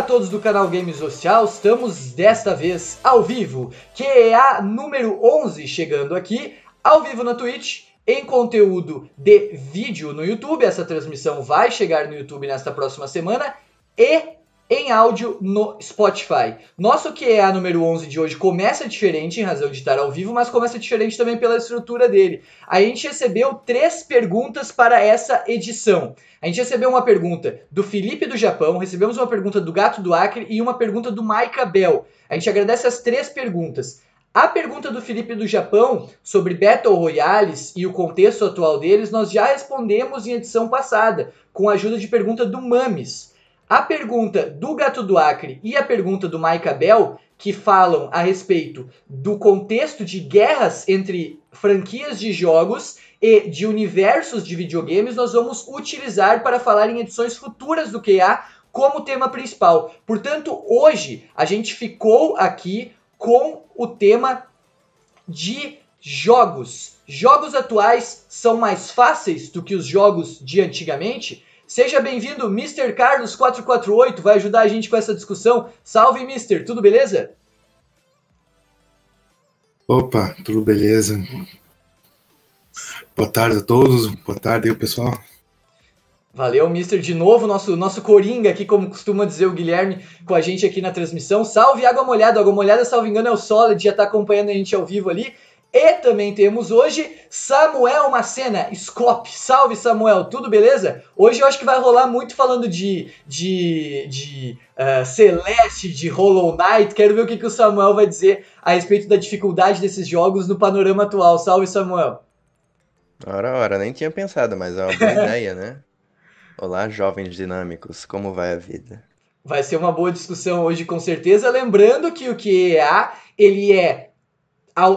a todos do canal Games Social, estamos desta vez ao vivo, que é a número 11 chegando aqui, ao vivo na Twitch, em conteúdo de vídeo no YouTube, essa transmissão vai chegar no YouTube nesta próxima semana, e em áudio no Spotify. Nosso QA número 11 de hoje começa diferente em razão de estar ao vivo, mas começa diferente também pela estrutura dele. A gente recebeu três perguntas para essa edição. A gente recebeu uma pergunta do Felipe do Japão, recebemos uma pergunta do Gato do Acre e uma pergunta do Maika Bell. A gente agradece as três perguntas. A pergunta do Felipe do Japão sobre Battle Royales e o contexto atual deles, nós já respondemos em edição passada, com a ajuda de pergunta do Mames. A pergunta do Gato do Acre e a pergunta do Mike Bell, que falam a respeito do contexto de guerras entre franquias de jogos e de universos de videogames, nós vamos utilizar para falar em edições futuras do QA como tema principal. Portanto, hoje a gente ficou aqui com o tema de jogos. Jogos atuais são mais fáceis do que os jogos de antigamente? Seja bem-vindo, Mr. Carlos 448, vai ajudar a gente com essa discussão. Salve, Mister, tudo beleza? Opa, tudo beleza. Boa tarde a todos, boa tarde aí, pessoal. Valeu, Mister, de novo, nosso, nosso Coringa aqui, como costuma dizer o Guilherme, com a gente aqui na transmissão. Salve Água Molhada, Água Molhada, salvo engano, é o Solid, já tá acompanhando a gente ao vivo ali. E também temos hoje Samuel Macena, Scop. Salve Samuel, tudo beleza? Hoje eu acho que vai rolar muito falando de, de, de uh, Celeste, de Hollow Knight. Quero ver o que, que o Samuel vai dizer a respeito da dificuldade desses jogos no panorama atual. Salve Samuel. Ora, ora, nem tinha pensado, mas é uma boa ideia, né? Olá, jovens dinâmicos, como vai a vida? Vai ser uma boa discussão hoje, com certeza. Lembrando que o QEA ele é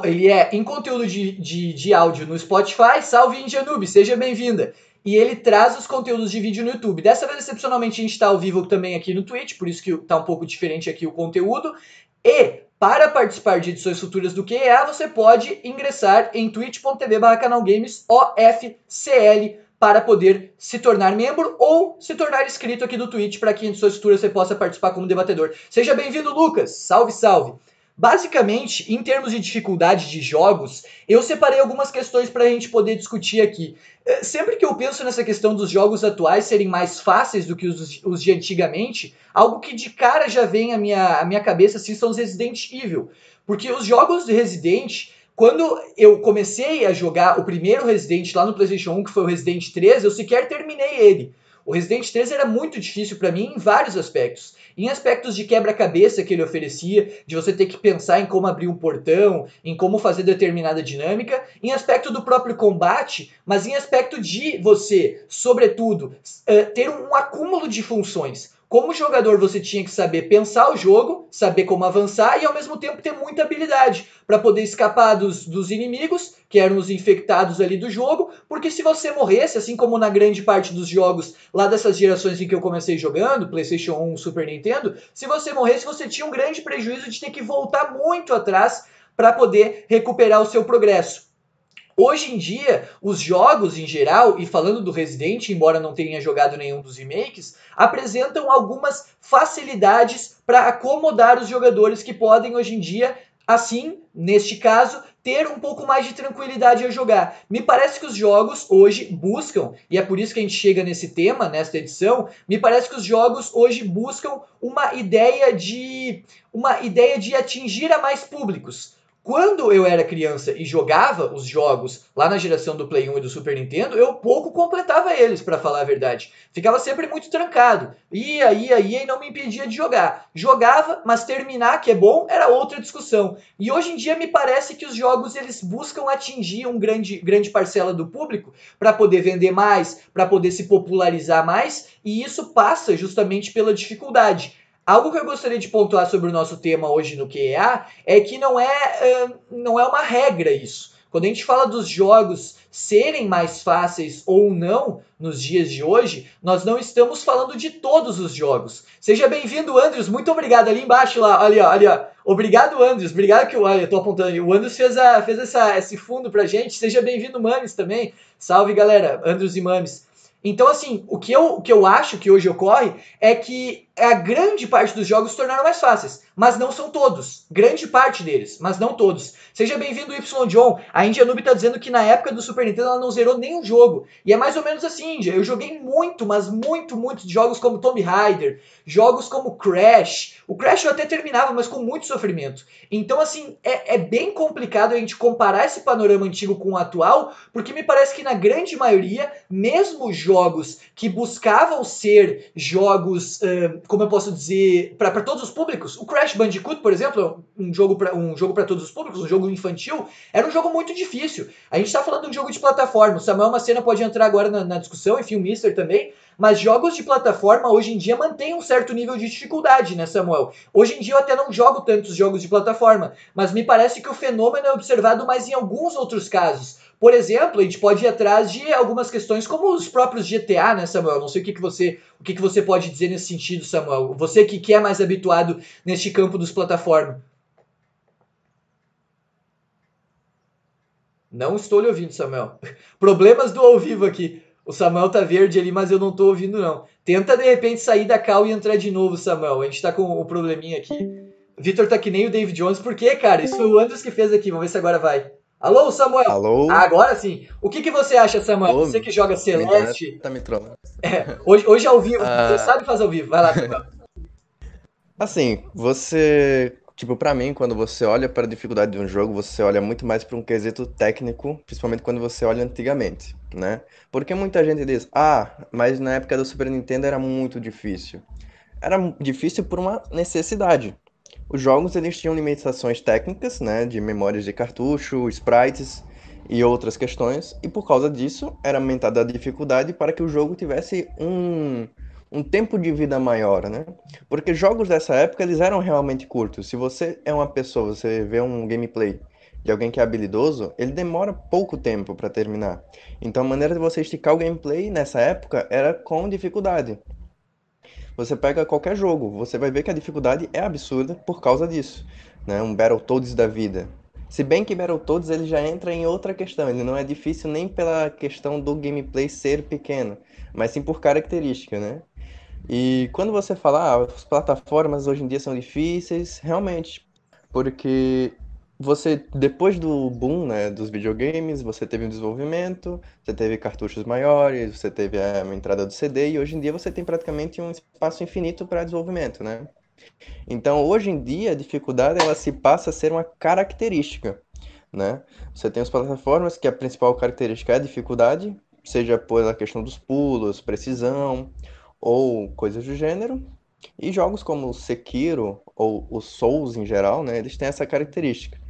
ele é em conteúdo de, de, de áudio no Spotify, salve Indianube, seja bem-vinda. E ele traz os conteúdos de vídeo no YouTube. Dessa vez, excepcionalmente, a gente está ao vivo também aqui no Twitch, por isso que está um pouco diferente aqui o conteúdo. E para participar de edições futuras do QEA, você pode ingressar em twitch.tv canalgames OFCL para poder se tornar membro ou se tornar inscrito aqui do Twitch para que em edições futuras você possa participar como debatedor. Seja bem-vindo, Lucas! Salve, salve! Basicamente, em termos de dificuldade de jogos, eu separei algumas questões para a gente poder discutir aqui. É, sempre que eu penso nessa questão dos jogos atuais serem mais fáceis do que os, os de antigamente, algo que de cara já vem à minha, à minha cabeça assim, são os Resident Evil. Porque os jogos de Resident, quando eu comecei a jogar o primeiro Resident lá no PlayStation 1, que foi o Resident 3, eu sequer terminei ele. O Resident 3 era muito difícil para mim em vários aspectos. Em aspectos de quebra-cabeça que ele oferecia, de você ter que pensar em como abrir um portão, em como fazer determinada dinâmica, em aspecto do próprio combate, mas em aspecto de você, sobretudo, ter um acúmulo de funções. Como jogador, você tinha que saber pensar o jogo, saber como avançar e ao mesmo tempo ter muita habilidade para poder escapar dos, dos inimigos, que eram os infectados ali do jogo, porque se você morresse, assim como na grande parte dos jogos lá dessas gerações em que eu comecei jogando, PlayStation 1, Super Nintendo, se você morresse, você tinha um grande prejuízo de ter que voltar muito atrás para poder recuperar o seu progresso. Hoje em dia, os jogos em geral, e falando do Resident, embora não tenha jogado nenhum dos remakes, apresentam algumas facilidades para acomodar os jogadores que podem hoje em dia, assim, neste caso, ter um pouco mais de tranquilidade a jogar. Me parece que os jogos hoje buscam, e é por isso que a gente chega nesse tema, nesta edição, me parece que os jogos hoje buscam uma ideia de uma ideia de atingir a mais públicos. Quando eu era criança e jogava os jogos lá na geração do Play 1 e do Super Nintendo, eu pouco completava eles, para falar a verdade. Ficava sempre muito trancado. Ia, ia, ia e não me impedia de jogar. Jogava, mas terminar, que é bom, era outra discussão. E hoje em dia me parece que os jogos eles buscam atingir um grande, grande parcela do público para poder vender mais, para poder se popularizar mais, e isso passa justamente pela dificuldade. Algo que eu gostaria de pontuar sobre o nosso tema hoje no QEA é que não é, não é uma regra isso. Quando a gente fala dos jogos serem mais fáceis ou não nos dias de hoje, nós não estamos falando de todos os jogos. Seja bem-vindo, Andrews. Muito obrigado. Ali embaixo, lá, ali, ó, ali, ó. Obrigado, Andrews. Obrigado que olha, eu tô apontando. O Andrews fez, a, fez essa, esse fundo pra gente. Seja bem-vindo, Mames, também. Salve, galera. Andrews e Mames. Então, assim, o que, eu, o que eu acho que hoje ocorre é que a grande parte dos jogos se tornaram mais fáceis, mas não são todos. Grande parte deles, mas não todos. Seja bem-vindo, Y John. A India Noob tá dizendo que na época do Super Nintendo ela não zerou nenhum jogo. E é mais ou menos assim, India. Eu joguei muito, mas muito, muito jogos como Tomb Raider, jogos como Crash. O Crash eu até terminava, mas com muito sofrimento. Então, assim, é, é bem complicado a gente comparar esse panorama antigo com o atual, porque me parece que na grande maioria, mesmo jogos que buscavam ser jogos, uh, como eu posso dizer, para todos os públicos, o Crash Bandicoot, por exemplo, um jogo para um jogo para todos os públicos, um jogo infantil, era um jogo muito difícil. A gente está falando de um jogo de plataforma. O Samuel Macena pode entrar agora na, na discussão, enfim, o Mister também. Mas jogos de plataforma hoje em dia mantêm um certo nível de dificuldade, né, Samuel? Hoje em dia eu até não jogo tantos jogos de plataforma, mas me parece que o fenômeno é observado mais em alguns outros casos. Por exemplo, a gente pode ir atrás de algumas questões como os próprios GTA, né, Samuel? Não sei o que, que você o que, que você pode dizer nesse sentido, Samuel. Você que, que é mais habituado neste campo dos plataformas. Não estou lhe ouvindo, Samuel. Problemas do ao vivo aqui. O Samuel tá verde ali, mas eu não tô ouvindo, não. Tenta, de repente, sair da cal e entrar de novo, Samuel. A gente tá com o probleminha aqui. Vitor tá que nem o David Jones. Por quê, cara? Isso foi o Andros que fez aqui. Vamos ver se agora vai. Alô, Samuel? Alô? Agora sim. O que, que você acha, Samuel? Você que joga Celeste. Tá me trolando. É, hoje, hoje é ao vivo. Ah... Você sabe fazer ao vivo. Vai lá, Samuel. Assim, você Tipo, para mim, quando você olha para a dificuldade de um jogo, você olha muito mais para um quesito técnico, principalmente quando você olha antigamente, né? Porque muita gente diz: "Ah, mas na época do Super Nintendo era muito difícil". Era difícil por uma necessidade. Os jogos eles tinham limitações técnicas, né, de memórias de cartucho, sprites e outras questões, e por causa disso era aumentada a dificuldade para que o jogo tivesse um um tempo de vida maior, né? Porque jogos dessa época eles eram realmente curtos. Se você é uma pessoa, você vê um gameplay de alguém que é habilidoso, ele demora pouco tempo para terminar. Então a maneira de você esticar o gameplay nessa época era com dificuldade. Você pega qualquer jogo, você vai ver que a dificuldade é absurda por causa disso, né? Um Battletoads da vida. Se bem que Battletoads ele já entra em outra questão, ele não é difícil nem pela questão do gameplay ser pequeno, mas sim por característica, né? E quando você fala, ah, as plataformas hoje em dia são difíceis, realmente, porque você, depois do boom, né, dos videogames, você teve um desenvolvimento, você teve cartuchos maiores, você teve a entrada do CD, e hoje em dia você tem praticamente um espaço infinito para desenvolvimento, né? Então, hoje em dia, a dificuldade, ela se passa a ser uma característica, né? Você tem as plataformas que a principal característica é a dificuldade, seja pela questão dos pulos, precisão, ou coisas do gênero. E jogos como o Sekiro ou os Souls em geral, né, eles têm essa característica.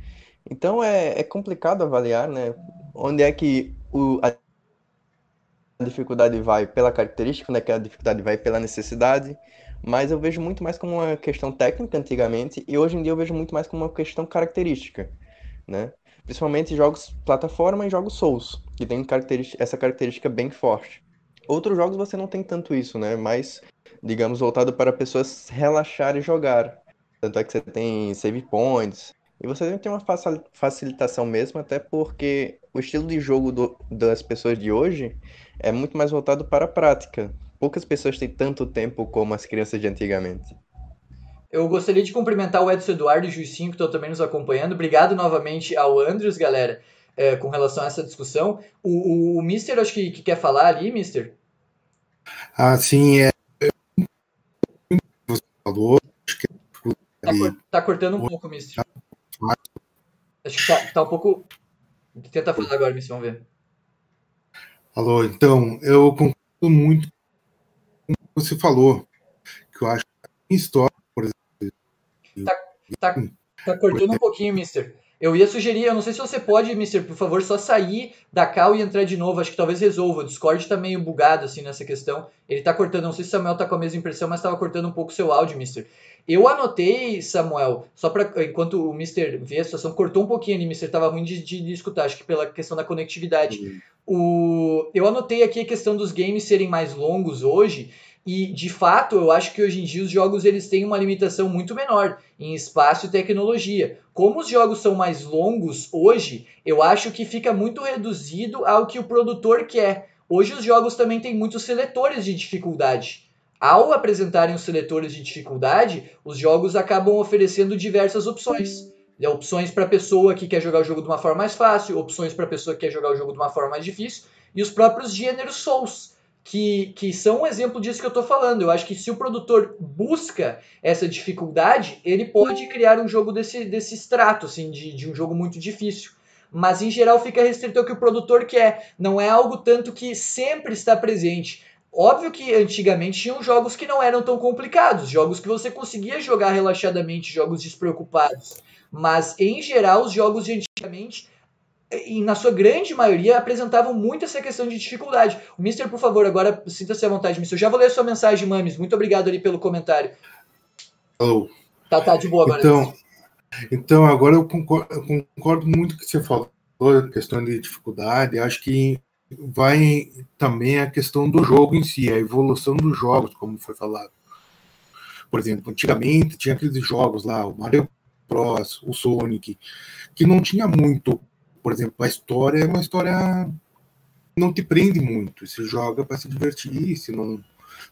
Então é, é complicado avaliar, né, onde é que o, a dificuldade vai pela característica, onde é que a dificuldade vai pela necessidade, mas eu vejo muito mais como uma questão técnica antigamente e hoje em dia eu vejo muito mais como uma questão característica, né? Principalmente jogos plataforma e jogos Souls, que tem característica, essa característica bem forte. Outros jogos você não tem tanto isso, né? Mais, digamos, voltado para pessoas relaxar e jogar. Tanto é que você tem save points. E você tem uma facilitação mesmo, até porque o estilo de jogo do, das pessoas de hoje é muito mais voltado para a prática. Poucas pessoas têm tanto tempo como as crianças de antigamente. Eu gostaria de cumprimentar o Edson Eduardo e o Juicinho, que estão também nos acompanhando. Obrigado novamente ao Andrews, galera é, com relação a essa discussão. O, o, o Mister, acho que, que, quer falar ali, Mister? Ah, sim, é. Você falou, acho que tá, tá cortando um pouco, Mister. Acho que tá, tá um pouco. Tenta falar agora, Mister, vamos ver. Alô, então, eu concordo muito com o que você falou, que eu acho que história, por exemplo. Tá, tá, tá cortando um pouquinho, Mister. Eu ia sugerir, eu não sei se você pode, Mister, por favor, só sair da cal e entrar de novo. Acho que talvez resolva. O Discord tá meio bugado assim nessa questão. Ele tá cortando, não sei se o Samuel tá com a mesma impressão, mas tava cortando um pouco o seu áudio, Mister. Eu anotei, Samuel, só para enquanto o Mister vê a situação, cortou um pouquinho ali, Mister, tava ruim de, de, de escutar, acho que pela questão da conectividade. Uhum. O, eu anotei aqui a questão dos games serem mais longos hoje. E de fato, eu acho que hoje em dia os jogos eles têm uma limitação muito menor em espaço e tecnologia. Como os jogos são mais longos hoje, eu acho que fica muito reduzido ao que o produtor quer. Hoje os jogos também têm muitos seletores de dificuldade. Ao apresentarem os seletores de dificuldade, os jogos acabam oferecendo diversas opções. É, opções para a pessoa que quer jogar o jogo de uma forma mais fácil, opções para a pessoa que quer jogar o jogo de uma forma mais difícil, e os próprios gêneros Souls, que, que são um exemplo disso que eu estou falando. Eu acho que se o produtor busca essa dificuldade, ele pode criar um jogo desse, desse extrato, assim, de, de um jogo muito difícil. Mas em geral fica restrito ao que o produtor quer. Não é algo tanto que sempre está presente. Óbvio que antigamente tinham jogos que não eram tão complicados, jogos que você conseguia jogar relaxadamente, jogos despreocupados. Mas em geral, os jogos de antigamente e na sua grande maioria, apresentavam muito essa questão de dificuldade. O Mister, por favor, agora sinta-se à vontade, Mister. Eu já vou ler a sua mensagem, Mames. Muito obrigado ali pelo comentário. Alô. Tá, tá, de boa agora. Então, então agora eu concordo, eu concordo muito com o que você falou, questão de dificuldade. Acho que vai também a questão do jogo em si, a evolução dos jogos, como foi falado. Por exemplo, antigamente tinha aqueles jogos lá, o Mario Bros, o Sonic, que não tinha muito por exemplo, a história é uma história não te prende muito. Você joga para se divertir, se não,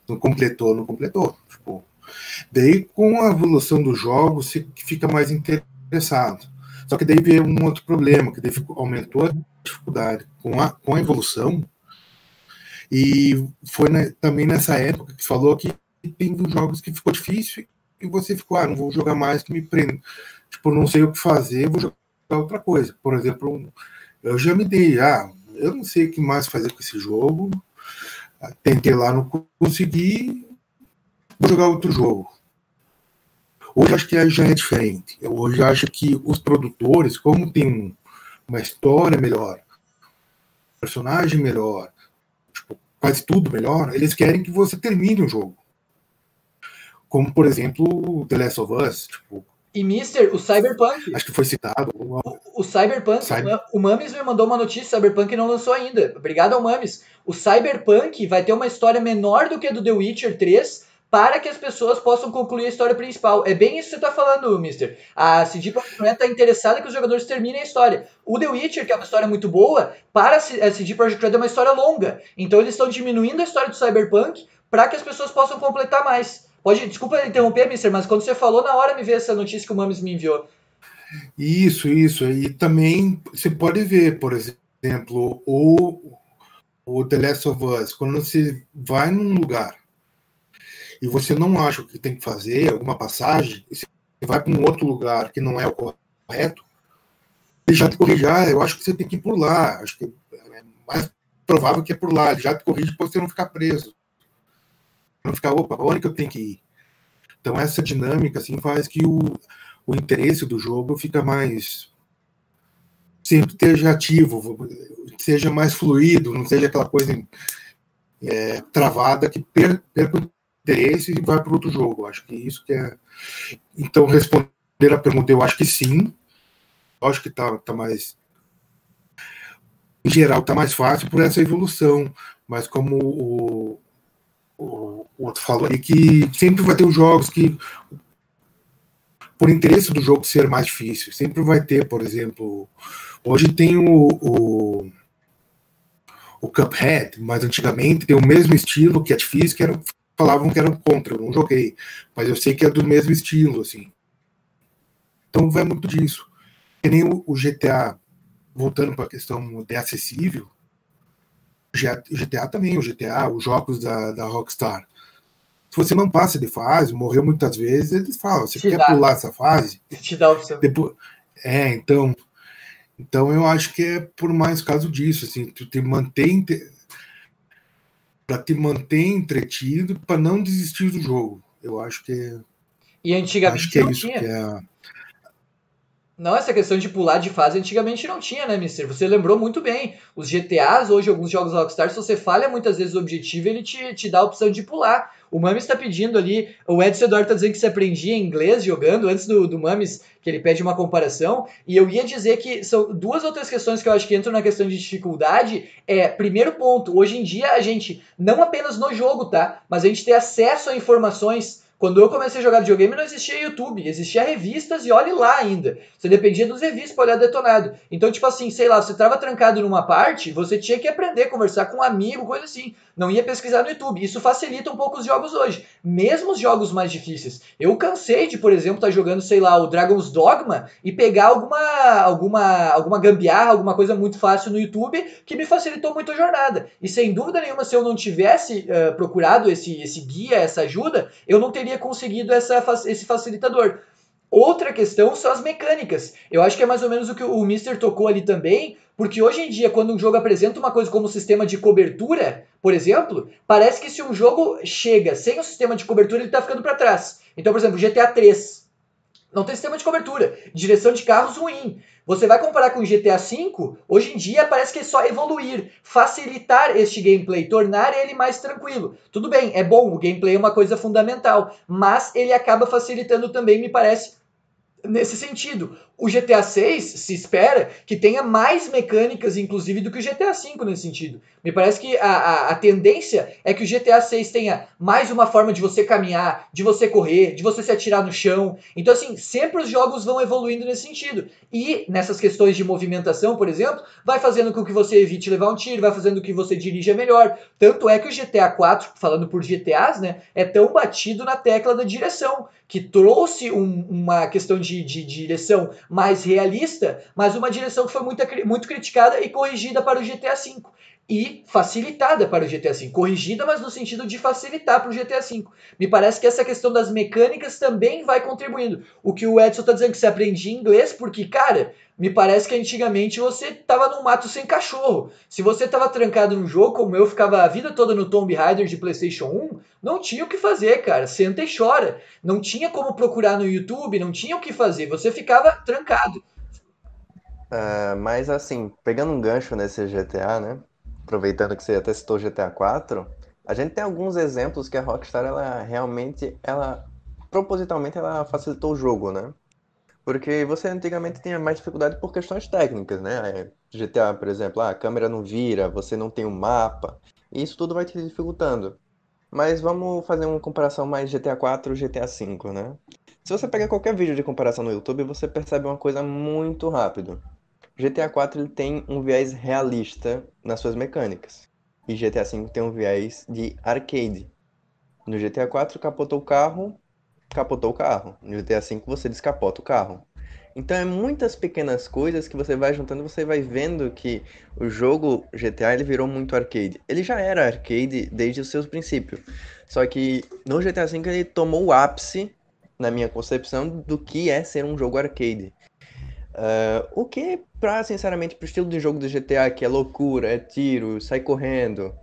não completou, não completou. Tipo, daí, com a evolução do jogo, você fica mais interessado. Só que daí veio um outro problema, que daí aumentou a dificuldade com a, com a evolução. E foi também nessa época que falou que tem jogos que ficou difícil e você ficou, ah, não vou jogar mais que me prenda. Tipo, não sei o que fazer, vou jogar outra coisa. Por exemplo, eu já me dei, ah, eu não sei o que mais fazer com esse jogo. Tentei lá, não consegui, vou jogar outro jogo. Hoje acho que já é diferente. Eu hoje acho que os produtores, como tem uma história melhor, personagem melhor, tipo, quase tudo melhor, eles querem que você termine o jogo. Como, por exemplo, The Last of Us. Tipo, e Mister, o Cyberpunk. Acho que foi citado. O, o Cyberpunk, Cyber... o Mames me mandou uma notícia, o Cyberpunk não lançou ainda. Obrigado ao Mames. O Cyberpunk vai ter uma história menor do que a do The Witcher 3 para que as pessoas possam concluir a história principal. É bem isso que você está falando, Mister. A CD Projekt Red está interessada que os jogadores terminem a história. O The Witcher, que é uma história muito boa, para a CD Projekt Red é uma história longa. Então eles estão diminuindo a história do Cyberpunk para que as pessoas possam completar mais. Pode, desculpa interromper, Mister, mas quando você falou, na hora me veio essa notícia que o Mames me enviou. Isso, isso. E também você pode ver, por exemplo, o, o The Last of Us, quando você vai num lugar e você não acha o que tem que fazer, alguma passagem, e você vai para um outro lugar que não é o correto, ele já te corrige, ah, eu acho que você tem que ir por lá, acho que é mais provável que é por lá, ele já te corrige para você não ficar preso não ficar, opa, onde que eu tenho que ir? Então essa dinâmica assim faz que o, o interesse do jogo fica mais sempre esteja ativo, seja mais fluido, não seja aquela coisa é, travada que per, perca interesse e vai para outro jogo. Acho que isso que é. Então, responder a pergunta, eu acho que sim. Eu acho que está tá mais. Em geral, está mais fácil por essa evolução. Mas como o, o, outro falou aí, que sempre vai ter os jogos que, por interesse do jogo ser mais difícil, sempre vai ter, por exemplo, hoje tem o, o, o Cuphead, mas antigamente tem o mesmo estilo, que é difícil, que era, falavam que era contra, eu não joguei, mas eu sei que é do mesmo estilo, assim. Então vai muito disso. Que nem o, o GTA, voltando para a questão de acessível, GTA também, o GTA, os jogos da, da Rockstar. Se você não passa de fase, morreu muitas vezes, eles falam, você quer dá. pular essa fase? Te dá opção. Depois, é, então, então eu acho que é por mais caso disso, assim, tu te mantém para te manter entretido, para não desistir do jogo. Eu acho que é, e antigamente acho que é isso que é não, essa questão de pular de fase antigamente não tinha, né, Mister? Você lembrou muito bem. Os GTAs, hoje, alguns jogos Rockstar, se você falha muitas vezes o objetivo, ele te, te dá a opção de pular. O Mames está pedindo ali, o Edson Eduardo está dizendo que se aprendia inglês jogando, antes do, do Mames, que ele pede uma comparação. E eu ia dizer que são duas outras questões que eu acho que entram na questão de dificuldade. É, primeiro ponto, hoje em dia a gente, não apenas no jogo, tá? Mas a gente tem acesso a informações Quando eu comecei a jogar videogame não existia YouTube, existia revistas e olhe lá ainda. Você dependia dos revistas para olhar detonado. Então, tipo assim, sei lá, você estava trancado numa parte, você tinha que aprender conversar com um amigo, coisa assim. Não ia pesquisar no YouTube. Isso facilita um pouco os jogos hoje. Mesmo os jogos mais difíceis. Eu cansei de, por exemplo, estar tá jogando, sei lá, o Dragon's Dogma e pegar alguma, alguma, alguma gambiarra, alguma coisa muito fácil no YouTube que me facilitou muito a jornada. E sem dúvida nenhuma, se eu não tivesse uh, procurado esse, esse guia, essa ajuda, eu não teria conseguido essa, esse facilitador. Outra questão são as mecânicas. Eu acho que é mais ou menos o que o Mister tocou ali também, porque hoje em dia, quando um jogo apresenta uma coisa como sistema de cobertura, por exemplo, parece que se um jogo chega sem o sistema de cobertura, ele está ficando para trás. Então, por exemplo, GTA 3 não tem sistema de cobertura, direção de carros ruim. Você vai comparar com o GTA V, hoje em dia parece que é só evoluir, facilitar este gameplay, tornar ele mais tranquilo. Tudo bem, é bom, o gameplay é uma coisa fundamental, mas ele acaba facilitando também, me parece, nesse sentido. O GTA 6 se espera que tenha mais mecânicas, inclusive, do que o GTA 5 nesse sentido. Me parece que a, a, a, tendência é que o GTA 6 tenha mais uma forma de você caminhar, de você correr, de você se atirar no chão. Então, assim, sempre os jogos vão evoluindo nesse sentido. E nessas questões de movimentação, por exemplo, vai fazendo com que você evite levar um tiro, vai fazendo com que você dirija melhor. Tanto é que o GTA 4, falando por GTAs, né, é tão batido na tecla da direção, que trouxe um, uma questão de, de, de direção mais realista, mas uma direção que foi muito, muito criticada e corrigida para o GTA V. E facilitada para o GTA V. Corrigida, mas no sentido de facilitar para o GTA V. Me parece que essa questão das mecânicas também vai contribuindo. O que o Edson está dizendo que você aprendia inglês, porque, cara, me parece que antigamente você estava no mato sem cachorro. Se você estava trancado num jogo, como eu ficava a vida toda no Tomb Raider de PlayStation 1, não tinha o que fazer, cara. Senta e chora. Não tinha como procurar no YouTube, não tinha o que fazer. Você ficava trancado. Uh, mas assim, pegando um gancho nesse GTA, né? Aproveitando que você até citou GTA 4, a gente tem alguns exemplos que a Rockstar ela realmente, ela propositalmente ela facilitou o jogo, né? Porque você antigamente tinha mais dificuldade por questões técnicas, né? GTA, por exemplo, ah, a câmera não vira, você não tem um mapa. E isso tudo vai te dificultando. Mas vamos fazer uma comparação mais GTA 4 e GTA 5, né? Se você pegar qualquer vídeo de comparação no YouTube, você percebe uma coisa muito rápido. GTA 4 ele tem um viés realista nas suas mecânicas. E GTA 5 tem um viés de arcade. No GTA 4 capotou o carro, capotou o carro. No GTA V você descapota o carro. Então é muitas pequenas coisas que você vai juntando, você vai vendo que o jogo GTA ele virou muito arcade. Ele já era arcade desde os seus princípios. Só que no GTA V ele tomou o ápice, na minha concepção, do que é ser um jogo arcade. Uh, o que, pra, sinceramente, pro estilo de jogo do GTA, que é loucura, é tiro, sai correndo,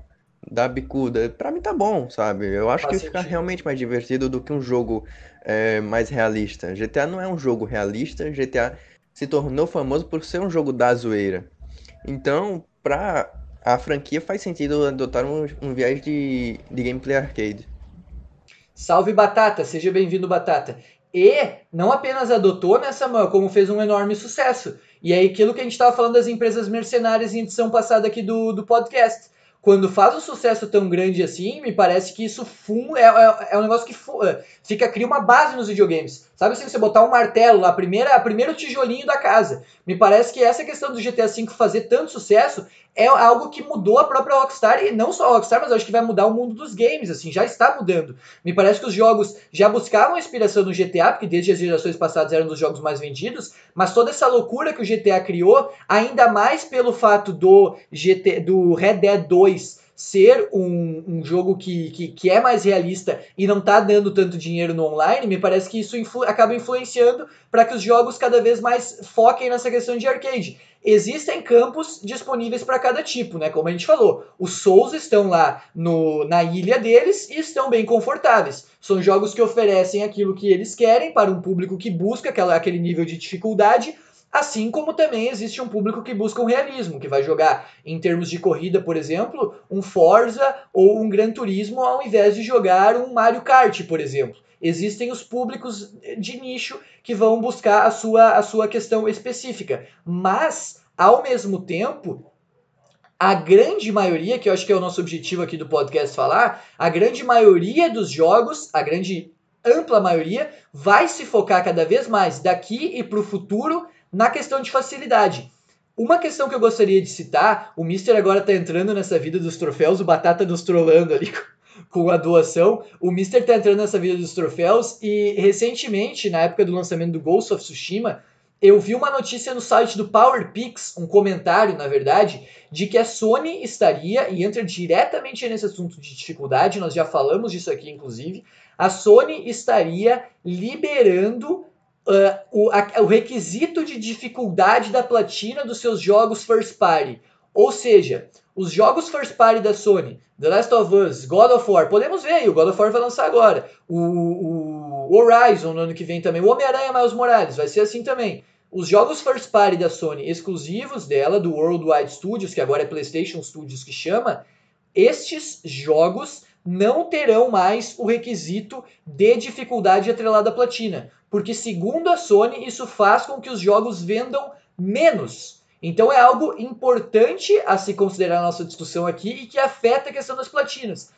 da bicuda, pra mim tá bom, sabe? Eu acho Faz que fica realmente mais divertido do que um jogo é, mais realista. GTA não é um jogo realista, GTA se tornou famoso por ser um jogo da zoeira. Então, pra a franquia faz sentido adotar um, um viés de, de gameplay arcade. Salve Batata, seja bem-vindo Batata. E não apenas adotou, né, Samuel, como fez um enorme sucesso. E é aquilo que a gente estava falando das empresas mercenárias em edição passada aqui do, do podcast quando faz um sucesso tão grande assim, me parece que isso é, é, é um negócio que é, fica cria uma base nos videogames. Sabe assim, você botar um martelo a primeira, primeiro tijolinho da casa. Me parece que essa questão do GTA V fazer tanto sucesso é algo que mudou a própria Rockstar, e não só a Rockstar, mas acho que vai mudar o mundo dos games, assim, já está mudando. Me parece que os jogos já buscavam inspiração no GTA, porque desde as gerações passadas eram dos jogos mais vendidos, mas toda essa loucura que o GTA criou, ainda mais pelo fato do, GT, do Red Dead 2 ser um, um jogo que, que, que, é mais realista e não está dando tanto dinheiro no online, me parece que isso influ acaba influenciando para que os jogos cada vez mais foquem nessa questão de arcade. Existem campos disponíveis para cada tipo, né? Como a gente falou, os Souls estão lá no, na ilha deles e estão bem confortáveis. São jogos que oferecem aquilo que eles querem para um público que busca aquela, aquele nível de dificuldade, Assim como também existe um público que busca um realismo, que vai jogar, em termos de corrida, por exemplo, um Forza ou um Gran Turismo ao invés de jogar um Mario Kart, por exemplo. Existem os públicos de nicho que vão buscar a sua, a sua questão específica. Mas, ao mesmo tempo, a grande maioria, que eu acho que é o nosso objetivo aqui do podcast falar, a grande maioria dos jogos, a grande ampla maioria, vai se focar cada vez mais daqui e para o futuro na questão de facilidade. Uma questão que eu gostaria de citar, o Mister agora está entrando nessa vida dos troféus, o Batata nos trollando ali com a doação. O Mister tá entrando nessa vida dos troféus e recentemente, na época do lançamento do Ghost of Tsushima, eu vi uma notícia no site do PowerPix, um comentário, na verdade, de que a Sony estaria, e entra diretamente nesse assunto de dificuldade, nós já falamos disso aqui, inclusive, a Sony estaria liberando uh, o, a, o requisito de dificuldade da platina dos seus jogos first party. Ou seja, os jogos first party da Sony, The Last of Us, God of War, podemos ver aí, o God of War vai lançar agora. O, o Horizon no ano que vem também. O Homem-Aranha Miles Morales vai ser assim também. Os jogos first party da Sony exclusivos dela, do Worldwide Studios, que agora é PlayStation Studios que chama, estes jogos não terão mais o requisito de dificuldade atrelada à platina. Porque, segundo a Sony, isso faz com que os jogos vendam menos então é algo importante a se considerar na nossa discussão aqui e que afeta a questão das platinas.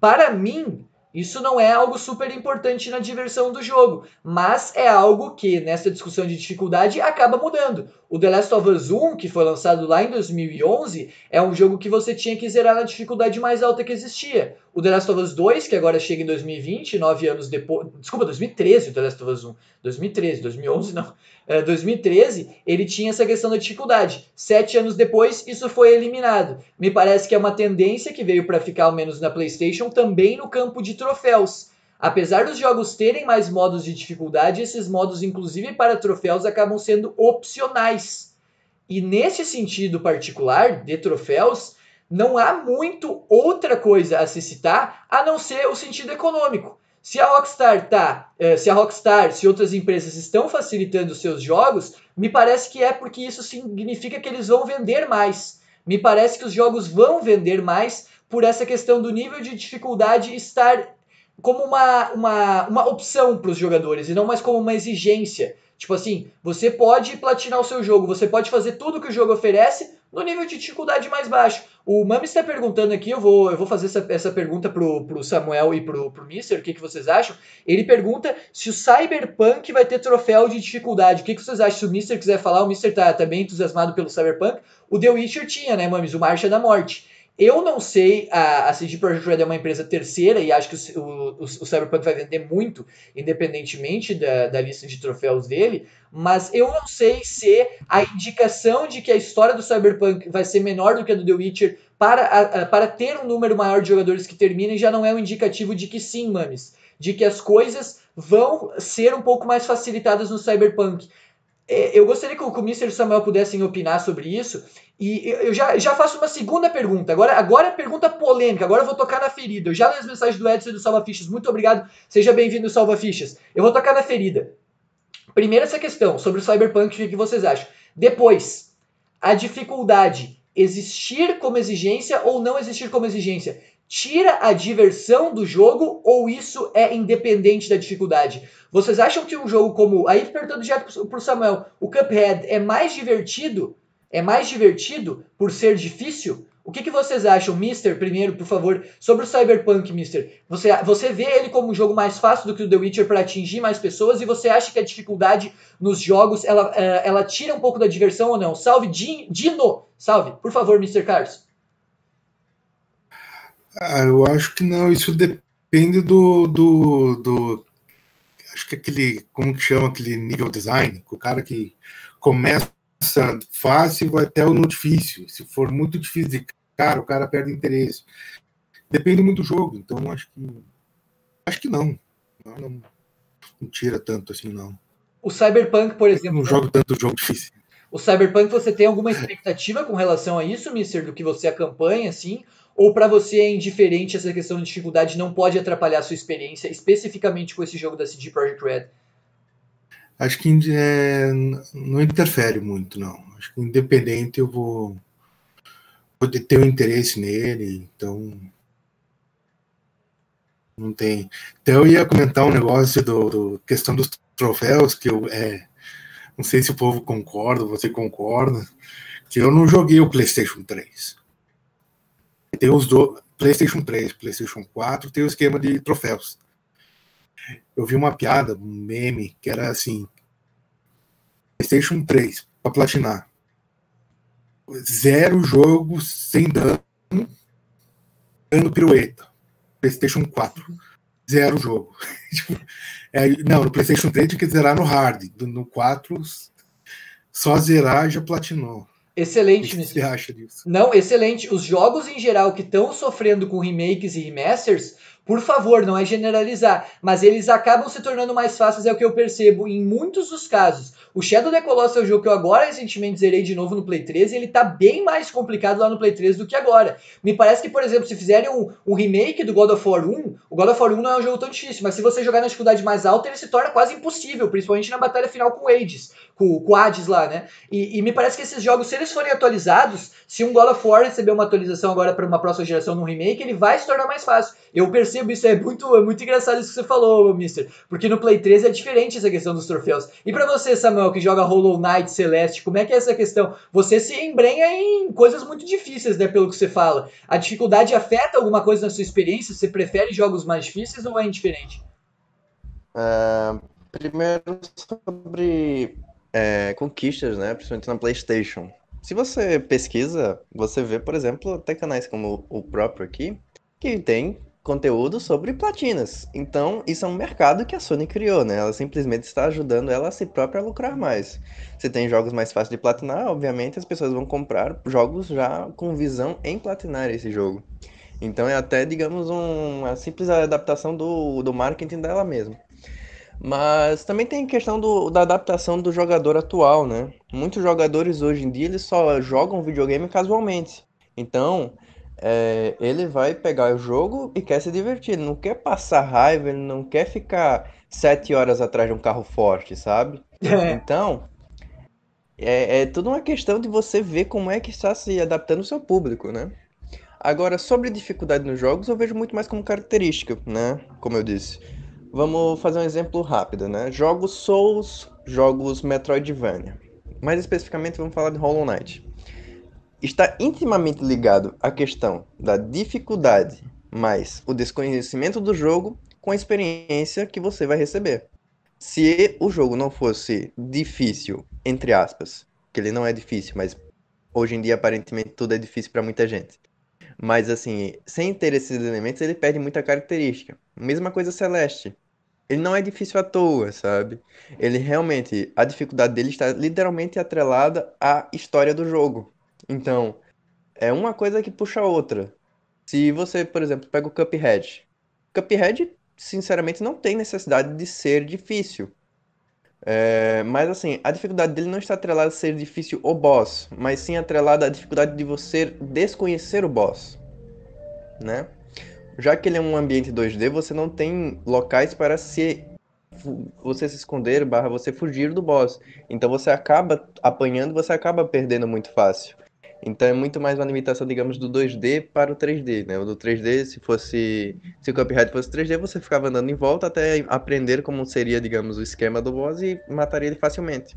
Para mim, isso não é algo super importante na diversão do jogo, mas é algo que nessa discussão de dificuldade acaba mudando. O The Last of Us 1, que foi lançado lá em 2011, é um jogo que você tinha que zerar na dificuldade mais alta que existia. O The Last of Us 2, que agora chega em 2020, nove anos depois. Desculpa, 2013 o The Last of Us 1. 2013, 2011 não. 2013, é, ele tinha essa questão da dificuldade. Sete anos depois, isso foi eliminado. Me parece que é uma tendência que veio para ficar, ao menos na PlayStation, também no campo de troféus. Apesar dos jogos terem mais modos de dificuldade, esses modos, inclusive para troféus, acabam sendo opcionais. E nesse sentido particular de troféus, não há muito outra coisa a se citar a não ser o sentido econômico. Se a Rockstar tá, é, se a Rockstar, se outras empresas estão facilitando seus jogos, me parece que é porque isso significa que eles vão vender mais. Me parece que os jogos vão vender mais por essa questão do nível de dificuldade estar como uma, uma, uma opção para os jogadores e não mais como uma exigência. Tipo assim, você pode platinar o seu jogo, você pode fazer tudo que o jogo oferece no nível de dificuldade mais baixo. O Mami está perguntando aqui, eu vou, eu vou fazer essa, essa pergunta pro, pro Samuel e pro, pro Mister, o que, que vocês acham? Ele pergunta se o Cyberpunk vai ter troféu de dificuldade. O que, que vocês acham? Se o Mister quiser falar, o Mister tá, tá bem entusiasmado pelo Cyberpunk. O The Witcher tinha, né, Mamis? O Marcha da Morte. Eu não sei, a, a CD Projekt Red é uma empresa terceira e acho que o, o, o, Cyberpunk vai vender muito, independentemente da, da lista de troféus dele, mas eu não sei se a indicação de que a história do Cyberpunk vai ser menor do que a do The Witcher para, para ter um número maior de jogadores que terminem já não é um indicativo de que sim, mames, de que as coisas vão ser um pouco mais facilitadas no Cyberpunk. É, eu gostaria que o, que o. Samuel pudessem opinar sobre isso. E eu já, já faço uma segunda pergunta. Agora, agora é pergunta polêmica. Agora eu vou tocar na ferida. Eu já li as mensagens do Edson e do Salva Fichas. Muito obrigado. Seja bem-vindo, Salva Fichas. Eu vou tocar na ferida. Primeiro, essa questão sobre o Cyberpunk. O que vocês acham? Depois, a dificuldade existir como exigência ou não existir como exigência tira a diversão do jogo ou isso é independente da dificuldade? Vocês acham que um jogo como. Aí perguntando já pro Samuel, o Cuphead é mais divertido? É mais divertido por ser difícil? O que, que vocês acham, Mister, primeiro, por favor, sobre o Cyberpunk, Mister? Você, você vê ele como um jogo mais fácil do que o The Witcher para atingir mais pessoas e você acha que a dificuldade nos jogos ela, eh, ela tira um pouco da diversão ou não? Salve, Dino! Salve, por favor, Mr. Carlos. Ah, eu acho que não, isso depende do, do, do acho que aquele, como que chama aquele nível design, o cara que começa fácil vai até o no difícil. Se for muito difícil de cara, o cara perde interesse. Depende muito do jogo, então acho que acho que não. Não, não, não tira tanto assim não. O Cyberpunk, por exemplo, não jogo tanto jogo difícil. O Cyberpunk, você tem alguma expectativa com relação a isso, Mister, do que você acompanha, assim? Ou para você é indiferente essa questão de dificuldade não pode atrapalhar a sua experiência, especificamente com esse jogo da CD Projekt Red? Acho que é, não interfere muito, não. Acho que independente eu vou, vou ter um interesse nele, então não tem. Então eu ia comentar um negócio do, do questão dos troféus que eu é, não sei se o povo concorda, você concorda, que eu não joguei o PlayStation 3. Tem os do PlayStation 3, PlayStation 4, tem o esquema de troféus. eu vi uma piada, um meme, que era assim: PlayStation 3 para platinar. Zero jogo sem dano, dando pirueta. PlayStation 4. Zero jogo. Tipo, é, não, no PlayStation 3 tinha que zerar no hard. No 4, só zerar já platinou. Excelente, O que você acha disso? Não, excelente. Os jogos em geral que estão sofrendo com remakes e remasters, por favor, não é generalizar, mas eles acabam se tornando mais fáceis, é o que eu percebo em muitos dos casos. O Shadow the Colossus é o jogo que eu agora recentemente zerei de novo no Play 3 e ele tá bem mais complicado lá no Play 3 do que agora. Me parece que, por exemplo, se fizerem um, um remake do God of War 1, o God of War 1 não é um jogo tão difícil, mas se você jogar na dificuldade mais alta, ele se torna quase impossível, principalmente na batalha final com o Hades, com, com o Hades lá, né? E, e me parece que esses jogos, se eles forem atualizados, se um God of War receber uma atualização agora para uma próxima geração no remake, ele vai se tornar mais fácil. Eu percebo isso, é muito, é muito engraçado isso que você falou, Mister. Porque no Play 3 é diferente essa questão dos troféus. E para você, Samuel, que joga Hollow Knight, Celeste, como é que é essa questão? Você se embrenha em coisas muito difíceis, né, pelo que você fala. A dificuldade afeta alguma coisa na sua experiência? Você prefere jogos mais difíceis ou é indiferente? É, primeiro sobre é, conquistas, né? Principalmente na PlayStation. Se você pesquisa, você vê, por exemplo, até canais como o próprio aqui, que tem conteúdo sobre platinas. Então, isso é um mercado que a Sony criou, né? Ela simplesmente está ajudando ela a si própria a lucrar mais. Se tem jogos mais fáceis de platinar, obviamente as pessoas vão comprar jogos já com visão em platinar esse jogo. Então é até, digamos, um, uma simples adaptação do, do marketing dela mesma. Mas também tem a questão do, da adaptação do jogador atual, né? Muitos jogadores hoje em dia eles só jogam videogame casualmente. Então, é, ele vai pegar o jogo e quer se divertir. Ele não quer passar raiva, ele não quer ficar sete horas atrás de um carro forte, sabe? É. Então, é, é tudo uma questão de você ver como é que está se adaptando o seu público, né? Agora, sobre dificuldade nos jogos, eu vejo muito mais como característica, né? Como eu disse. Vamos fazer um exemplo rápido, né? Jogos Souls, jogos Metroidvania. Mais especificamente, vamos falar de Hollow Knight. Está intimamente ligado à questão da dificuldade mais o desconhecimento do jogo com a experiência que você vai receber. Se o jogo não fosse difícil, entre aspas, que ele não é difícil, mas hoje em dia aparentemente tudo é difícil para muita gente. Mas assim, sem ter esses elementos, ele perde muita característica. Mesma coisa Celeste. Ele não é difícil à toa, sabe? Ele realmente, a dificuldade dele está literalmente atrelada à história do jogo. Então, é uma coisa que puxa a outra. Se você, por exemplo, pega o Cuphead. Cuphead, sinceramente, não tem necessidade de ser difícil. É, mas assim, a dificuldade dele não está atrelada a ser difícil o boss, mas sim atrelada à dificuldade de você desconhecer o boss, né? Já que ele é um ambiente 2D, você não tem locais para se você se esconder barra você fugir do boss. Então você acaba apanhando, você acaba perdendo muito fácil. Então é muito mais uma limitação, digamos, do 2D para o 3D, né? O do 3D, se fosse. Se o Cuphead fosse 3D, você ficava andando em volta até aprender como seria, digamos, o esquema do boss e mataria ele facilmente.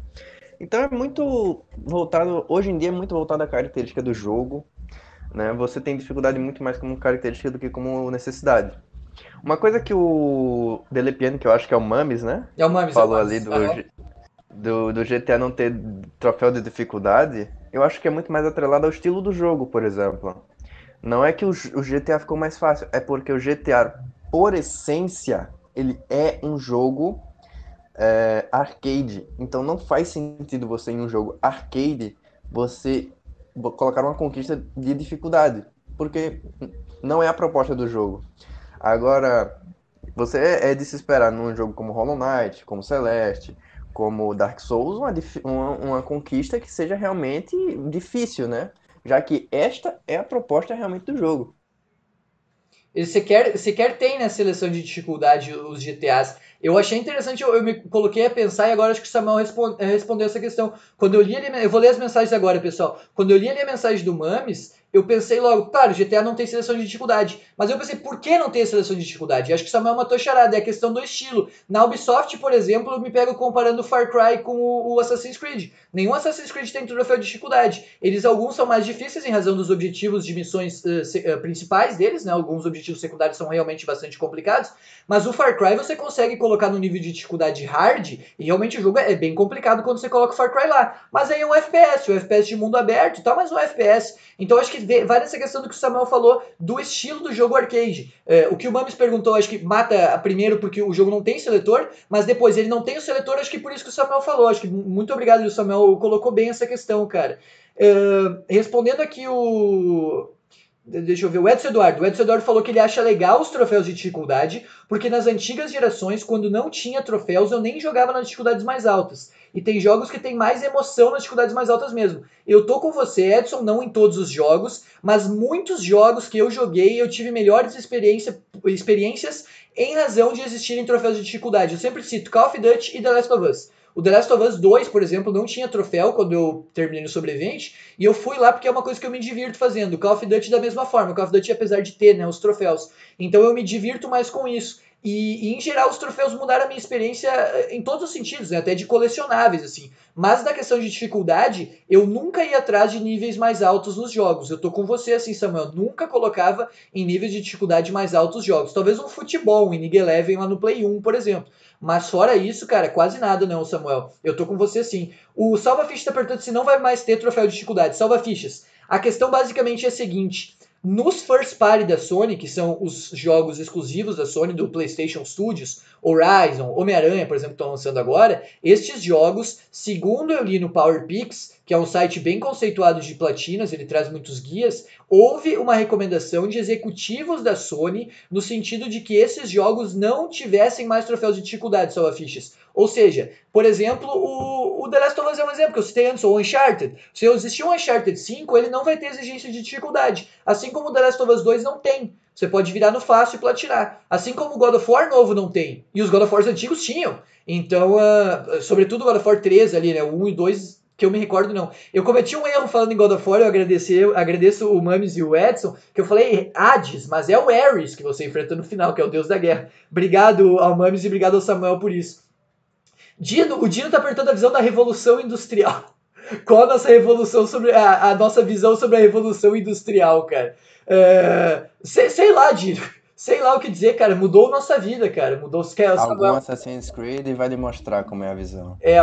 Então é muito voltado. Hoje em dia é muito voltado à característica do jogo. Né? Você tem dificuldade muito mais como característica do que como necessidade. Uma coisa que o Delepiano, que eu acho que é o Mames, né? É o Mames, Falou é o ali Mames. do, do, do GTA não ter troféu de dificuldade eu acho que é muito mais atrelado ao estilo do jogo, por exemplo. Não é que o, o GTA ficou mais fácil, é porque o GTA, por essência, ele é um jogo é, arcade. Então não faz sentido você, em um jogo arcade, você colocar uma conquista de dificuldade. Porque não é a proposta do jogo. Agora, você é, é de se esperar num jogo como Hollow Knight, como Celeste, como Dark Souls, uma, uma, uma, conquista que seja realmente difícil, né? Já que esta é a proposta realmente do jogo. Você quer, você quer ter na seleção de dificuldade os GTAs. Eu achei interessante, eu, eu, me coloquei a pensar e agora acho que o Samuel responde, respondeu essa questão. Quando eu li ali, eu vou ler as mensagens agora, pessoal. Quando eu li ali a mensagem do Mames, eu pensei logo, claro, GTA não tem seleção de dificuldade, mas eu pensei, por que não tem seleção de dificuldade? Acho que isso é uma charada, é a questão do estilo. Na Ubisoft, por exemplo, eu me pego comparando Far Cry com o Assassin's Creed. Nenhum Assassin's Creed tem troféu de dificuldade. Eles, alguns são mais difíceis em razão dos objetivos de missões uh, se, uh, principais deles, né? Alguns objetivos secundários são realmente bastante complicados, mas o Far Cry você consegue colocar no nível de dificuldade hard, e realmente o jogo é bem complicado quando você coloca o Far Cry lá. Mas aí é um FPS, um FPS de mundo aberto e tal, mas um FPS. Então acho que vai nessa questão do que o Samuel falou do estilo do jogo arcade. É, o que o Mames perguntou, acho que mata primeiro porque o jogo não tem seletor, mas depois ele não tem o seletor, acho que por isso que o Samuel falou. Acho que muito obrigado, o Samuel colocou bem essa questão, cara. É, respondendo aqui o. Deixa eu ver, o Edson Eduardo. O Edson Eduardo falou que ele acha legal os troféus de dificuldade, porque nas antigas gerações, quando não tinha troféus, eu nem jogava nas dificuldades mais altas. E tem jogos que tem mais emoção nas dificuldades mais altas mesmo. Eu tô com você, Edson, não em todos os jogos, mas muitos jogos que eu joguei eu tive melhores experiência, experiências em razão de existirem troféus de dificuldade. Eu sempre cito Call of Duty e The Last of Us. O The Last of Us 2, por exemplo, não tinha troféu quando eu terminei no sobrevivente, e eu fui lá porque é uma coisa que eu me divirto fazendo. Call of Duty da mesma forma, Call of Duty apesar de ter né, os troféus. Então eu me divirto mais com isso. E, e, em geral os troféus mudaram a minha experiência eh, em todos os sentidos, né? até de colecionáveis assim. Mas na questão de dificuldade, eu nunca ia atrás de níveis mais altos nos jogos. Eu tô com você assim, Samuel, nunca colocava em níveis de dificuldade mais altos os jogos. Talvez um futebol, um Inning Eleven lá no Play 1, por exemplo. Mas fora isso, cara, quase nada não, Samuel. Eu tô com você assim. O Salva Fichas tá perguntando se não vai mais ter troféu de dificuldade. Salva Fichas. A questão basicamente é a seguinte: nos first party da Sony, que são os jogos exclusivos da Sony do PlayStation Studios, Horizon, Homem-Aranha, por exemplo, que estão lançando agora, estes jogos, segundo eu li no PowerPix, que é um site bem conceituado de platinas, ele traz muitos guias, houve uma recomendação de executivos da Sony no sentido de que esses jogos não tivessem mais troféus de dificuldade, salva fichas. Ou seja, por exemplo, o, o The Last of Us é um exemplo que eu citei antes, o Uncharted. Se existir um Uncharted 5, ele não vai ter exigência de dificuldade. Assim como o The Last of Us 2 não tem. Você pode virar no fácil e platinar. Assim como o God of War novo não tem. E os God of War antigos tinham. Então, uh, sobretudo o God of War 3 ali, né? O 1 e 2 que eu me recordo, não. Eu cometi um erro falando em God of War, eu agradeço, eu agradeço o Mames e o Edson, que eu falei Hades, mas é o Ares que você enfrenta no final, que é o deus da guerra. Obrigado ao Mames e obrigado ao Samuel por isso. Dino, o Dino tá perguntando a visão da Revolução Industrial. Qual a nossa revolução sobre. A, a nossa visão sobre a Revolução Industrial, cara? É, sei, sei lá, Dino sei lá o que dizer, cara. Mudou nossa vida, cara. Mudou os Algum Assassin's Creed vai demonstrar como é a visão. É,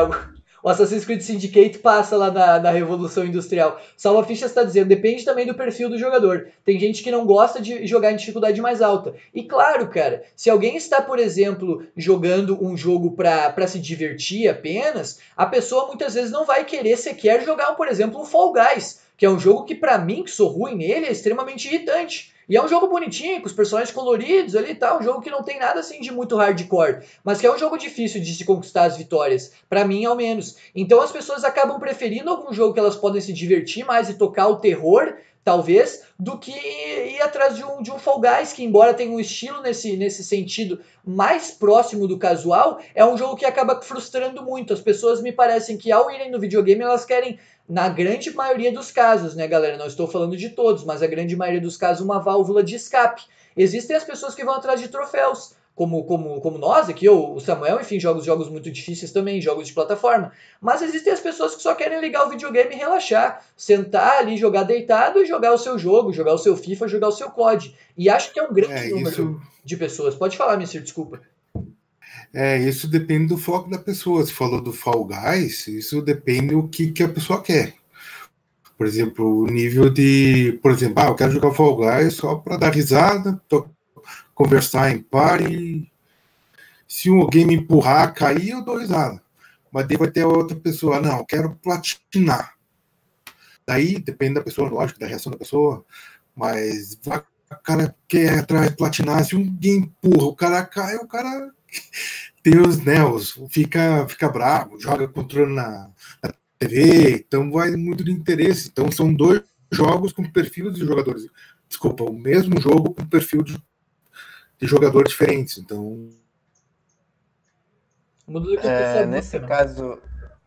o Assassin's Creed Syndicate passa lá na, na Revolução Industrial. Salva Ficha está dizendo, depende também do perfil do jogador. Tem gente que não gosta de jogar em dificuldade mais alta. E claro, cara, se alguém está, por exemplo, jogando um jogo para se divertir apenas, a pessoa muitas vezes não vai querer sequer jogar, por exemplo, um Fall Guys, que é um jogo que para mim, que sou ruim nele, é extremamente irritante. E é um jogo bonitinho, com os personagens coloridos ali e tal, um jogo que não tem nada assim de muito hardcore, mas que é um jogo difícil de se conquistar as vitórias, para mim ao menos. Então as pessoas acabam preferindo algum jogo que elas podem se divertir mais e tocar o terror, talvez, do que ir atrás de um, de um Fall Guys, que embora tenha um estilo nesse, nesse sentido mais próximo do casual, é um jogo que acaba frustrando muito. As pessoas me parecem que ao irem no videogame, elas querem na grande maioria dos casos, né, galera? Não estou falando de todos, mas a grande maioria dos casos, uma válvula de escape. Existem as pessoas que vão atrás de troféus, como, como, como nós aqui, ou o Samuel, enfim, jogos jogos muito difíceis também, jogos de plataforma. Mas existem as pessoas que só querem ligar o videogame e relaxar, sentar ali, jogar deitado e jogar o seu jogo, jogar o seu FIFA, jogar o seu COD. E acho que é um grande é, número isso... de pessoas. Pode falar, Mr. Desculpa. É, isso depende do foco da pessoa. Se falou do Fall Guys, isso depende do que, que a pessoa quer. Por exemplo, o nível de. Por exemplo, ah, eu quero jogar Fall Guys só para dar risada, conversar em party. Se alguém me empurrar, cair, eu dou risada. Mas daí vai ter outra pessoa, não, eu quero platinar. Daí depende da pessoa, lógico, da reação da pessoa. Mas o cara quer atrás platinar, se alguém empurra, o cara cai, o cara Deus, né, os, fica, fica bravo, joga controle na, na TV, então vai muito de interesse. Então são dois jogos com perfil de jogadores. Desculpa, o mesmo jogo com perfil de, de jogadores diferentes. Então. É, nesse caso,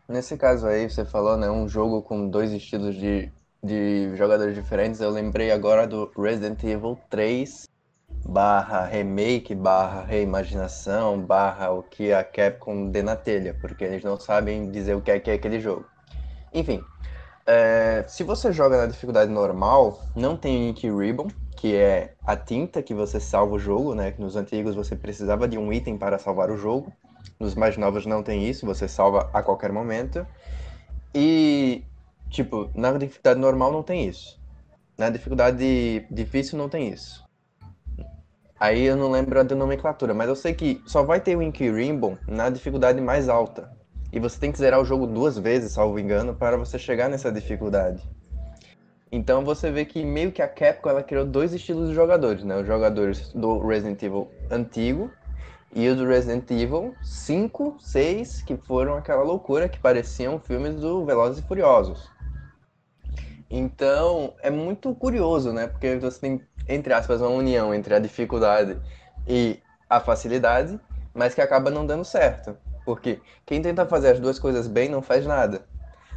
nesse caso aí, você falou, né? Um jogo com dois estilos de de jogadores diferentes, eu lembrei agora do Resident Evil 3 barra remake, barra reimaginação, barra o que a Capcom dê na telha, porque eles não sabem dizer o que é que é aquele jogo. Enfim, é, se você joga na dificuldade normal, não tem Ink Ribbon, que é a tinta que você salva o jogo, né? Nos antigos você precisava de um item para salvar o jogo. Nos mais novos não tem isso, você salva a qualquer momento. E, tipo, na dificuldade normal não tem isso. Na dificuldade difícil não tem isso. Aí eu não lembro a nomenclatura, mas eu sei que só vai ter o Ribbon na dificuldade mais alta. E você tem que zerar o jogo duas vezes, salvo engano, para você chegar nessa dificuldade. Então você vê que meio que a Capcom ela criou dois estilos de jogadores, né? Os jogadores do Resident Evil antigo e o do Resident Evil 5, 6, que foram aquela loucura que pareciam filmes do Velozes e Furiosos. Então, é muito curioso, né? Porque você tem, entre aspas, uma união entre a dificuldade e a facilidade, mas que acaba não dando certo. Porque quem tenta fazer as duas coisas bem não faz nada.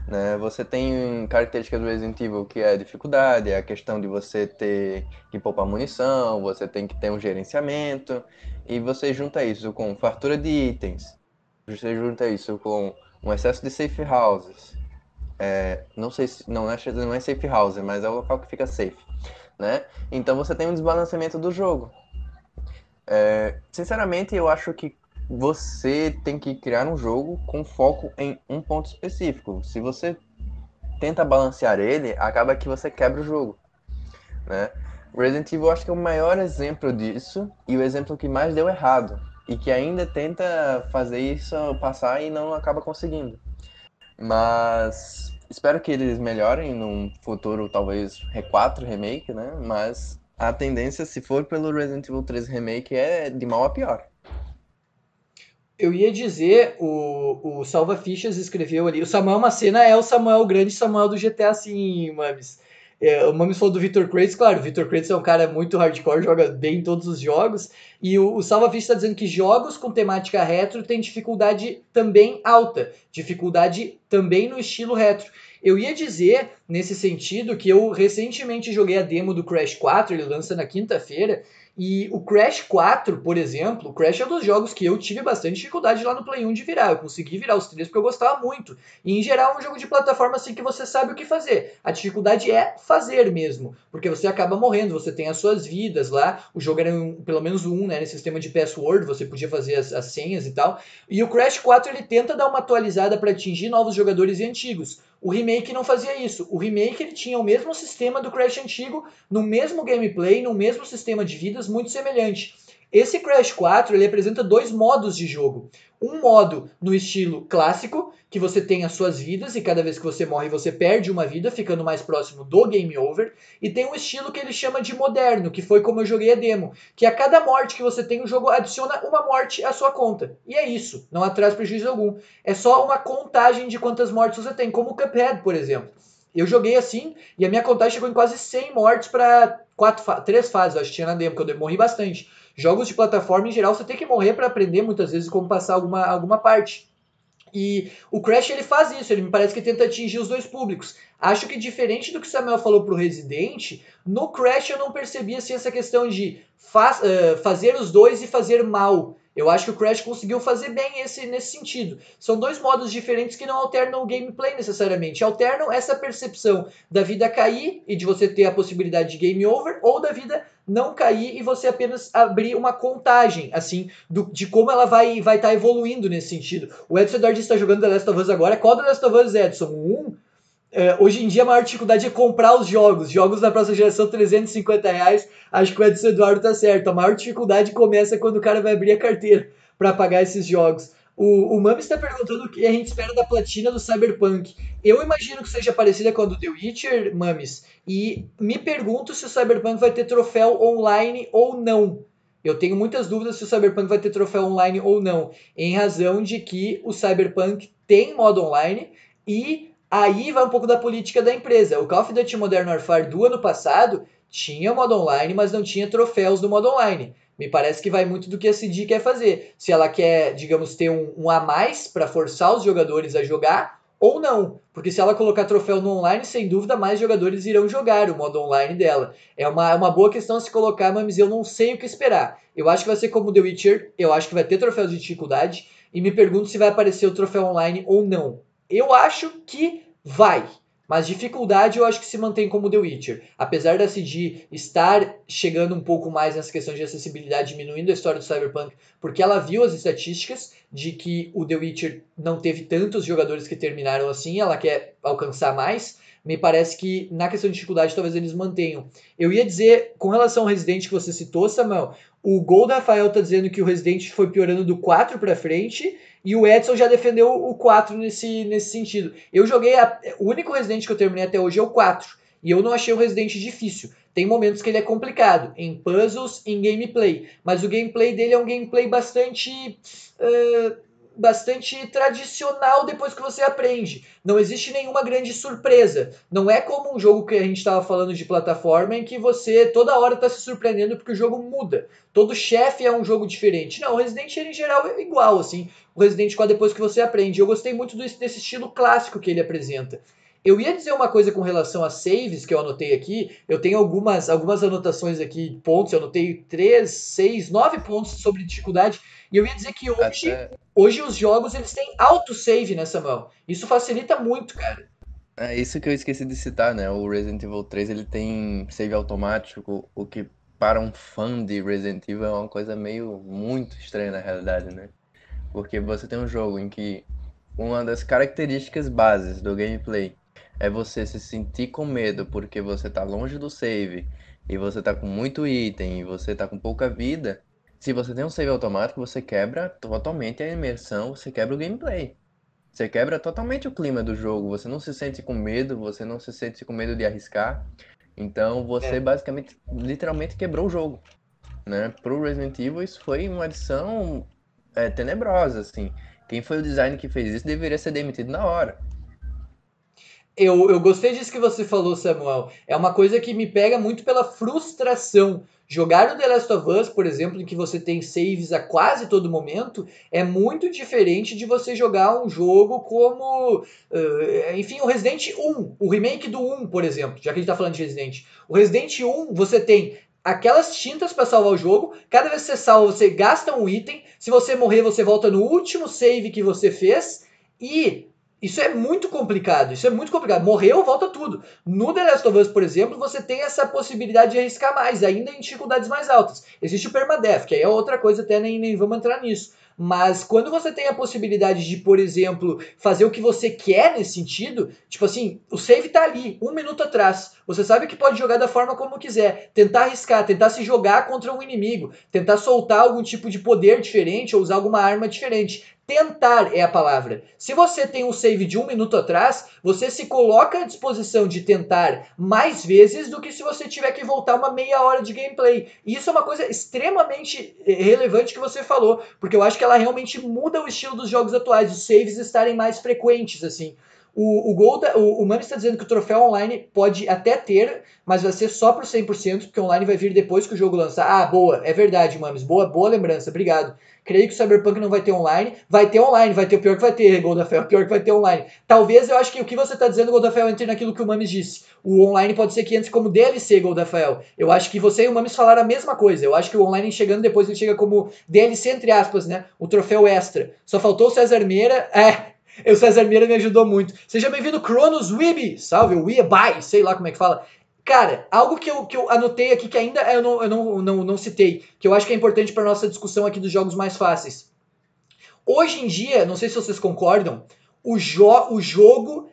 Né? Você tem características do Resident Evil que é a dificuldade, é a questão de você ter que poupar munição, você tem que ter um gerenciamento, e você junta isso com fartura de itens, você junta isso com um excesso de safe houses, é, não sei se não é, não é safe house, mas é o local que fica safe, né? Então você tem um desbalanceamento do jogo. É, sinceramente, eu acho que você tem que criar um jogo com foco em um ponto específico. Se você tenta balancear ele, acaba que você quebra o jogo, né? Resident Evil acho que é o maior exemplo disso e o exemplo que mais deu errado e que ainda tenta fazer isso passar e não acaba conseguindo. Mas espero que eles melhorem num futuro talvez R4 remake, né? Mas a tendência, se for pelo Resident Evil 3 remake, é de mal a pior. Eu ia dizer, o, o Salva Fichas escreveu ali, o Samuel Macena é o Samuel, o grande Samuel do GTA, sim, Mames. É, o Mames falou do Victor Kratos, claro, o Victor Kratos é um cara muito hardcore, joga bem em todos os jogos, e o, o Salva está dizendo que jogos com temática retro têm dificuldade também alta, dificuldade também no estilo retro. Eu ia dizer, nesse sentido, que eu recentemente joguei a demo do Crash 4, ele lança na quinta-feira, e o Crash 4, por exemplo, o Crash é um dos jogos que eu tive bastante dificuldade lá no Play 1 de virar. Eu consegui virar os três porque eu gostava muito. E em geral é um jogo de plataforma assim que você sabe o que fazer. A dificuldade é fazer mesmo, porque você acaba morrendo, você tem as suas vidas lá. O jogo era um, pelo menos um, né, nesse sistema de password, você podia fazer as, as senhas e tal. E o Crash 4 ele tenta dar uma atualizada para atingir novos jogadores e antigos. O remake não fazia isso. O remake ele tinha o mesmo sistema do Crash antigo, no mesmo gameplay, no mesmo sistema de vidas, muito semelhante. Esse Crash 4 ele apresenta dois modos de jogo. Um modo no estilo clássico, que você tem as suas vidas e cada vez que você morre você perde uma vida, ficando mais próximo do game over. E tem um estilo que ele chama de moderno, que foi como eu joguei a demo, que a cada morte que você tem o jogo adiciona uma morte à sua conta. E é isso, não traz prejuízo algum. É só uma contagem de quantas mortes você tem, como o Cuphead, por exemplo. Eu joguei assim e a minha contagem chegou em quase 100 mortes para quatro três fases, acho que tinha na demo, que eu morri bastante. Jogos de plataforma, em geral, você tem que morrer para aprender muitas vezes como passar alguma, alguma parte. E o Crash ele faz isso, ele me parece que tenta atingir os dois públicos. Acho que diferente do que o Samuel falou pro Resident, no Crash eu não percebi assim, essa questão de faz, uh, fazer os dois e fazer mal. Eu acho que o Crash conseguiu fazer bem esse nesse sentido. São dois modos diferentes que não alternam o gameplay necessariamente. Alternam essa percepção da vida cair e de você ter a possibilidade de game over, ou da vida não cair e você apenas abrir uma contagem, assim, do, de como ela vai vai estar tá evoluindo nesse sentido. O Edson Eduardo está jogando The Last of Us agora. Qual The Last of Us, Edson? Um? É, hoje em dia a maior dificuldade é comprar os jogos. Jogos da próxima geração, 350 reais. Acho que o Edson Eduardo tá certo. A maior dificuldade começa quando o cara vai abrir a carteira para pagar esses jogos. O, o Mami está perguntando o que a gente espera da platina do Cyberpunk. Eu imagino que seja parecida com a do The Witcher, Mames. E me pergunto se o Cyberpunk vai ter troféu online ou não. Eu tenho muitas dúvidas se o Cyberpunk vai ter troféu online ou não, em razão de que o Cyberpunk tem modo online e Aí vai um pouco da política da empresa. O Call of Duty Modern Warfare do ano passado tinha modo online, mas não tinha troféus do modo online. Me parece que vai muito do que a CD quer fazer. Se ela quer, digamos, ter um, um a mais para forçar os jogadores a jogar, ou não. Porque se ela colocar troféu no online, sem dúvida mais jogadores irão jogar o modo online dela. É uma, é uma boa questão se colocar, mas eu não sei o que esperar. Eu acho que vai ser como The Witcher, eu acho que vai ter troféu de dificuldade, e me pergunto se vai aparecer o troféu online ou não. Eu acho que vai. Mas dificuldade eu acho que se mantém como The Witcher. Apesar da CD estar chegando um pouco mais nessa questão de acessibilidade, diminuindo a história do Cyberpunk, porque ela viu as estatísticas de que o The Witcher não teve tantos jogadores que terminaram assim, ela quer alcançar mais. Me parece que na questão de dificuldade talvez eles mantenham. Eu ia dizer, com relação ao Resident que você citou, Samuel, o Gol da Rafael tá dizendo que o Resident foi piorando do 4 para frente e o Edson já defendeu o 4 nesse, nesse sentido. Eu joguei. A, o único Resident que eu terminei até hoje é o 4. E eu não achei o Resident difícil. Tem momentos que ele é complicado, em puzzles, em gameplay. Mas o gameplay dele é um gameplay bastante. Uh, bastante tradicional depois que você aprende. Não existe nenhuma grande surpresa. Não é como um jogo que a gente estava falando de plataforma em que você toda hora está se surpreendendo porque o jogo muda. Todo chefe é um jogo diferente. Não, o Resident Evil em geral é igual, assim. O Resident 4 depois que você aprende. Eu gostei muito desse estilo clássico que ele apresenta. Eu ia dizer uma coisa com relação a saves que eu anotei aqui. Eu tenho algumas, algumas anotações aqui, pontos. Eu anotei 3, 6, 9 pontos sobre dificuldade. E eu ia dizer que hoje, Até... hoje os jogos eles têm autosave nessa mão. Isso facilita muito, cara. É isso que eu esqueci de citar, né? O Resident Evil 3 ele tem save automático, o que para um fã de Resident Evil é uma coisa meio muito estranha na realidade, né? Porque você tem um jogo em que uma das características bases do gameplay é você se sentir com medo porque você tá longe do save e você tá com muito item e você tá com pouca vida. Se você tem um save automático, você quebra totalmente a imersão, você quebra o gameplay. Você quebra totalmente o clima do jogo, você não se sente com medo, você não se sente com medo de arriscar. Então você é. basicamente, literalmente quebrou o jogo. Né? Pro Resident Evil isso foi uma adição é, tenebrosa, assim. Quem foi o design que fez isso deveria ser demitido na hora. Eu, eu gostei disso que você falou, Samuel. É uma coisa que me pega muito pela frustração. Jogar o The Last of Us, por exemplo, em que você tem saves a quase todo momento, é muito diferente de você jogar um jogo como. Uh, enfim, o Resident 1, o remake do 1, por exemplo, já que a gente tá falando de Resident. O Resident 1, você tem aquelas tintas para salvar o jogo. Cada vez que você salva, você gasta um item. Se você morrer, você volta no último save que você fez. E isso é muito complicado, isso é muito complicado. Morreu, volta tudo. No The Last of Us, por exemplo, você tem essa possibilidade de arriscar mais, ainda em dificuldades mais altas. Existe o permadeath, que aí é outra coisa, até nem, nem vamos entrar nisso. Mas quando você tem a possibilidade de, por exemplo, fazer o que você quer nesse sentido, tipo assim, o save tá ali, um minuto atrás. Você sabe que pode jogar da forma como quiser. Tentar arriscar, tentar se jogar contra um inimigo, tentar soltar algum tipo de poder diferente ou usar alguma arma diferente. Tentar é a palavra. Se você tem um save de um minuto atrás, você se coloca à disposição de tentar mais vezes do que se você tiver que voltar uma meia hora de gameplay. E isso é uma coisa extremamente eh, relevante que você falou, porque eu acho que ela realmente muda o estilo dos jogos atuais, os saves estarem mais frequentes, assim. O, o, Gol o, o Mami está dizendo que o troféu online pode até ter, mas vai ser só por 100%, porque online vai vir depois que o jogo lançar. Ah, boa, é verdade, Mames. Boa, boa lembrança, obrigado. Creio que o Cyberpunk não vai ter online. Vai ter online, vai ter o pior que vai ter, Goldafel, o pior que vai ter online. Talvez eu acho que o que você está dizendo, Goldafel, entre naquilo que o Mames disse. O online pode ser que entre como DLC, Goldafel. Eu acho que você e o Mames falaram a mesma coisa. Eu acho que o online chegando depois ele chega como DLC, entre aspas, né? O troféu extra. Só faltou o César Meira. É, o César Meira me ajudou muito. Seja bem-vindo, Cronos Weeby. Salve, Weeby, sei lá como é que fala. Cara, algo que eu, que eu anotei aqui que ainda eu não, eu não, não, não citei, que eu acho que é importante para nossa discussão aqui dos jogos mais fáceis. Hoje em dia, não sei se vocês concordam, o, jo o jogo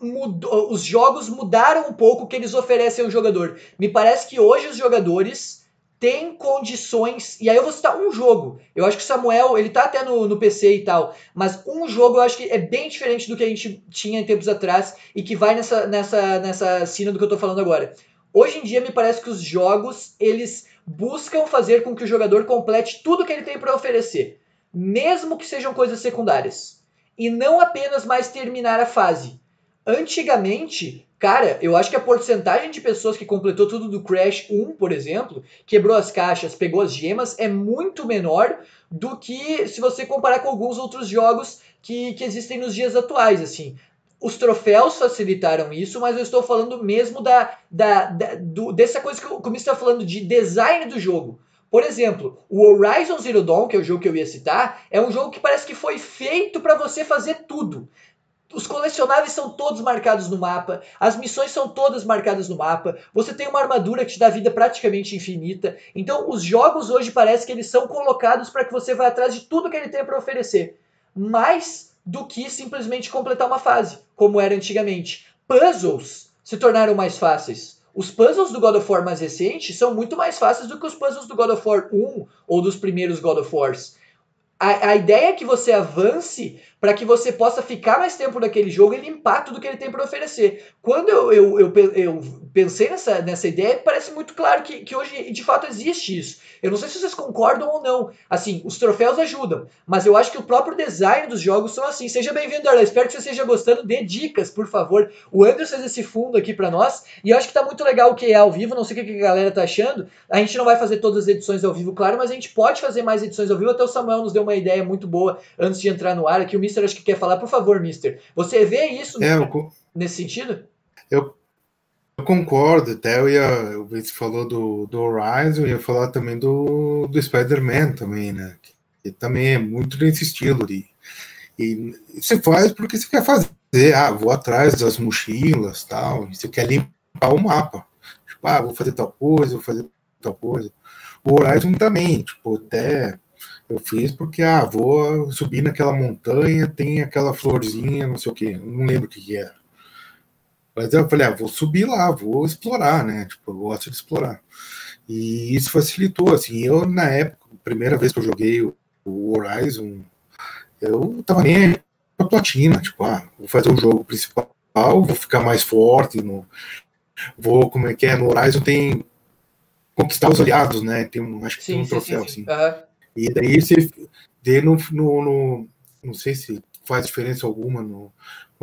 mudou, os jogos mudaram um pouco o que eles oferecem ao jogador. Me parece que hoje os jogadores tem condições. E aí eu vou citar um jogo. Eu acho que o Samuel, ele tá até no, no PC e tal. Mas um jogo eu acho que é bem diferente do que a gente tinha em tempos atrás e que vai nessa, nessa, nessa cena do que eu tô falando agora. Hoje em dia me parece que os jogos, eles buscam fazer com que o jogador complete tudo que ele tem para oferecer. Mesmo que sejam coisas secundárias. E não apenas mais terminar a fase. Antigamente, Cara, eu acho que a porcentagem de pessoas que completou tudo do Crash 1, por exemplo, quebrou as caixas, pegou as gemas, é muito menor do que se você comparar com alguns outros jogos que, que existem nos dias atuais, assim. os troféus facilitaram isso, mas eu estou falando mesmo da, da, da do, dessa coisa que o, o está falando de design do jogo. Por exemplo, o Horizon Zero Dawn, que é o jogo que eu ia citar, é um jogo que parece que foi feito para você fazer tudo. Os colecionáveis são todos marcados no mapa, as missões são todas marcadas no mapa, você tem uma armadura que te dá vida praticamente infinita. Então, os jogos hoje parece que eles são colocados para que você vá atrás de tudo que ele tem para oferecer. Mais do que simplesmente completar uma fase, como era antigamente. Puzzles se tornaram mais fáceis. Os puzzles do God of War mais recente são muito mais fáceis do que os puzzles do God of War 1 ou dos primeiros God of Wars. A, a ideia é que você avance para que você possa ficar mais tempo naquele jogo e limpar tudo que ele tem para oferecer. Quando eu, eu, eu, eu, pensei nessa, nessa ideia, parece muito claro que, que hoje de fato existe isso. Eu não sei se vocês concordam ou não. Assim, os troféus ajudam, mas eu acho que o próprio design dos jogos são assim. Seja bem-vindo, Arla. Espero que você esteja gostando. Dê dicas, por favor. O Anderson fez esse fundo aqui para nós e eu acho que tá muito legal o que é ao vivo. Não sei o que a galera tá achando. A gente não vai fazer todas as edições ao vivo, claro, mas a gente pode fazer mais edições ao vivo. Até o Samuel nos deu uma ideia muito boa antes de entrar no ar aqui. O Mister acho que quer falar. Por favor, Mister. Você vê isso é, eu, nesse sentido? Eu, eu concordo. Até eu ia. Você falou do, do Horizon, eu ia falar também do, do Spider-Man também, né? Que também é muito nesse estilo. De, e você faz porque você quer fazer. Ah, vou atrás das mochilas tal. Você quer limpar o mapa. Tipo, ah, vou fazer tal coisa, vou fazer tal coisa. O Horizon também, tipo, até eu fiz porque, ah, vou subir naquela montanha, tem aquela florzinha, não sei o quê, não lembro o que, que era. Mas eu falei, ah, vou subir lá, vou explorar, né? Tipo, eu gosto de explorar. E isso facilitou, assim, eu na época, primeira vez que eu joguei o, Horizon, eu tava nem pra platina, tipo, ah, vou fazer o jogo principal, vou ficar mais forte, no, vou, como é que é, no Horizon tem conquistar os aliados, né? Tem um, acho que sim, tem um troféu, sim, sim, sim. assim. Uhum. E daí você vê no, no, no, não sei se faz diferença alguma, no,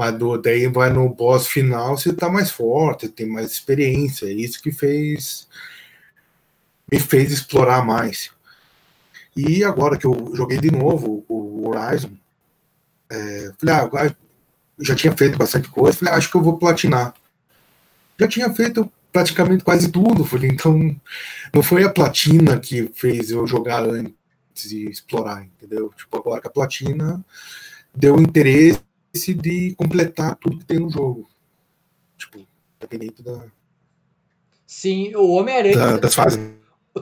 mas do, daí vai no boss final, você tá mais forte, tem mais experiência. É isso que fez me fez explorar mais. E agora que eu joguei de novo o Horizon, é, falei, ah, já tinha feito bastante coisa, falei, ah, acho que eu vou platinar. Já tinha feito praticamente quase tudo, falei, então não foi a platina que fez eu jogar antes de explorar, entendeu? Tipo, agora que a platina deu interesse de completar tudo que tem no jogo. Tipo, independente da. Sim, o Homem-Aranha. Da, das fases.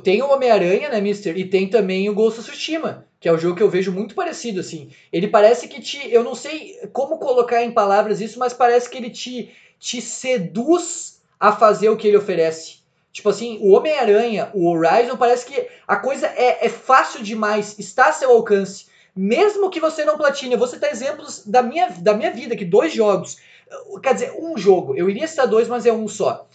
Tem o Homem-Aranha, né, Mister? E tem também o Ghost of Tsushima, que é um jogo que eu vejo muito parecido, assim. Ele parece que te. Eu não sei como colocar em palavras isso, mas parece que ele te, te seduz a fazer o que ele oferece. Tipo assim, o Homem-Aranha, o Horizon, parece que a coisa é, é fácil demais, está a seu alcance. Mesmo que você não platine, eu vou citar exemplos da minha, da minha vida, que dois jogos. Quer dizer, um jogo. Eu iria citar dois, mas é um só.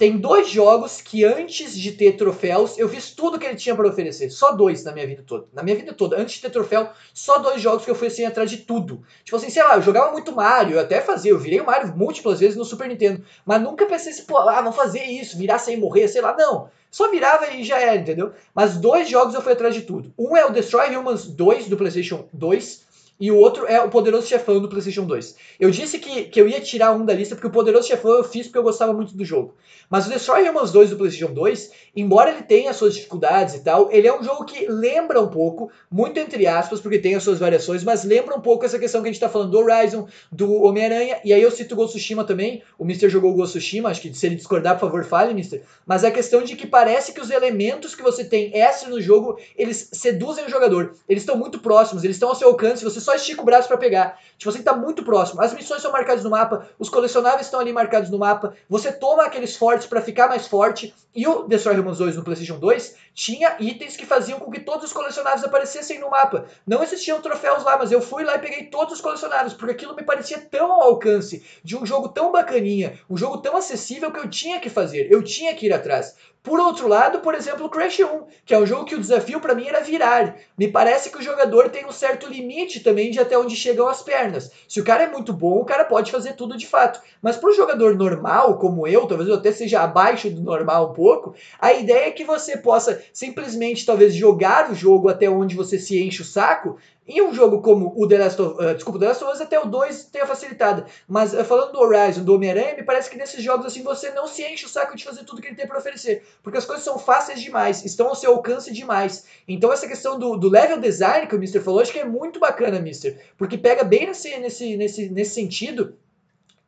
Tem dois jogos que antes de ter troféus, eu fiz tudo que ele tinha para oferecer. Só dois na minha vida toda. Na minha vida toda, antes de ter troféu, só dois jogos que eu fui assim atrás de tudo. Tipo assim, sei lá, eu jogava muito Mario, eu até fazia, eu virei o Mario múltiplas vezes no Super Nintendo. Mas nunca pensei assim, pô, ah, vou fazer isso, virar sem morrer, sei lá. Não. Só virava e já era, entendeu? Mas dois jogos eu fui atrás de tudo. Um é o Destroy Humans 2 do PlayStation 2 e o outro é o Poderoso Chefão do PlayStation 2. Eu disse que, que eu ia tirar um da lista porque o Poderoso Chefão eu fiz porque eu gostava muito do jogo. Mas o Destroy Humans 2 do PlayStation 2, embora ele tenha suas dificuldades e tal, ele é um jogo que lembra um pouco, muito entre aspas, porque tem as suas variações, mas lembra um pouco essa questão que a gente tá falando do Horizon, do Homem-Aranha, e aí eu cito o Ghost Tsushima também. O Mr. jogou o Ghost Tsushima, acho que se ele discordar, por favor, fale, Mr. Mas a questão de que parece que os elementos que você tem extra no jogo, eles seduzem o jogador. Eles estão muito próximos, eles estão ao seu alcance, você só estica o braço para pegar. Tipo, você tá muito próximo. As missões são marcadas no mapa, os colecionáveis estão ali marcados no mapa, você toma aqueles fortes fortes para ficar mais forte. E o Destroy Humans 2 no PlayStation 2 tinha itens que faziam com que todos os colecionáveis aparecessem no mapa. Não existiam troféus lá, mas eu fui lá e peguei todos os colecionáveis, porque aquilo me parecia tão ao alcance de um jogo tão bacaninha, um jogo tão acessível que eu tinha que fazer, eu tinha que ir atrás. Por outro lado, por exemplo, Crash 1, que é um jogo que o desafio para mim era virar. Me parece que o jogador tem um certo limite também de até onde chegam as pernas. Se o cara é muito bom, o cara pode fazer tudo de fato. Mas para o jogador normal, como eu, talvez eu até seja abaixo do normal um pouco, a ideia é que você possa simplesmente talvez jogar o jogo até onde você se enche o saco, Em um jogo como o The Last of, uh, desculpa, The Last of Us até o 2 tem a facilitada, mas uh, falando do Horizon, do Homem-Aranha, me parece que nesses jogos assim você não se enche o saco de fazer tudo que ele tem para oferecer, porque as coisas são fáceis demais, estão ao seu alcance demais. Então essa questão do, do level design que o Mr. falou, acho que é muito bacana, Mr., porque pega bem nesse, nesse, nesse, nesse sentido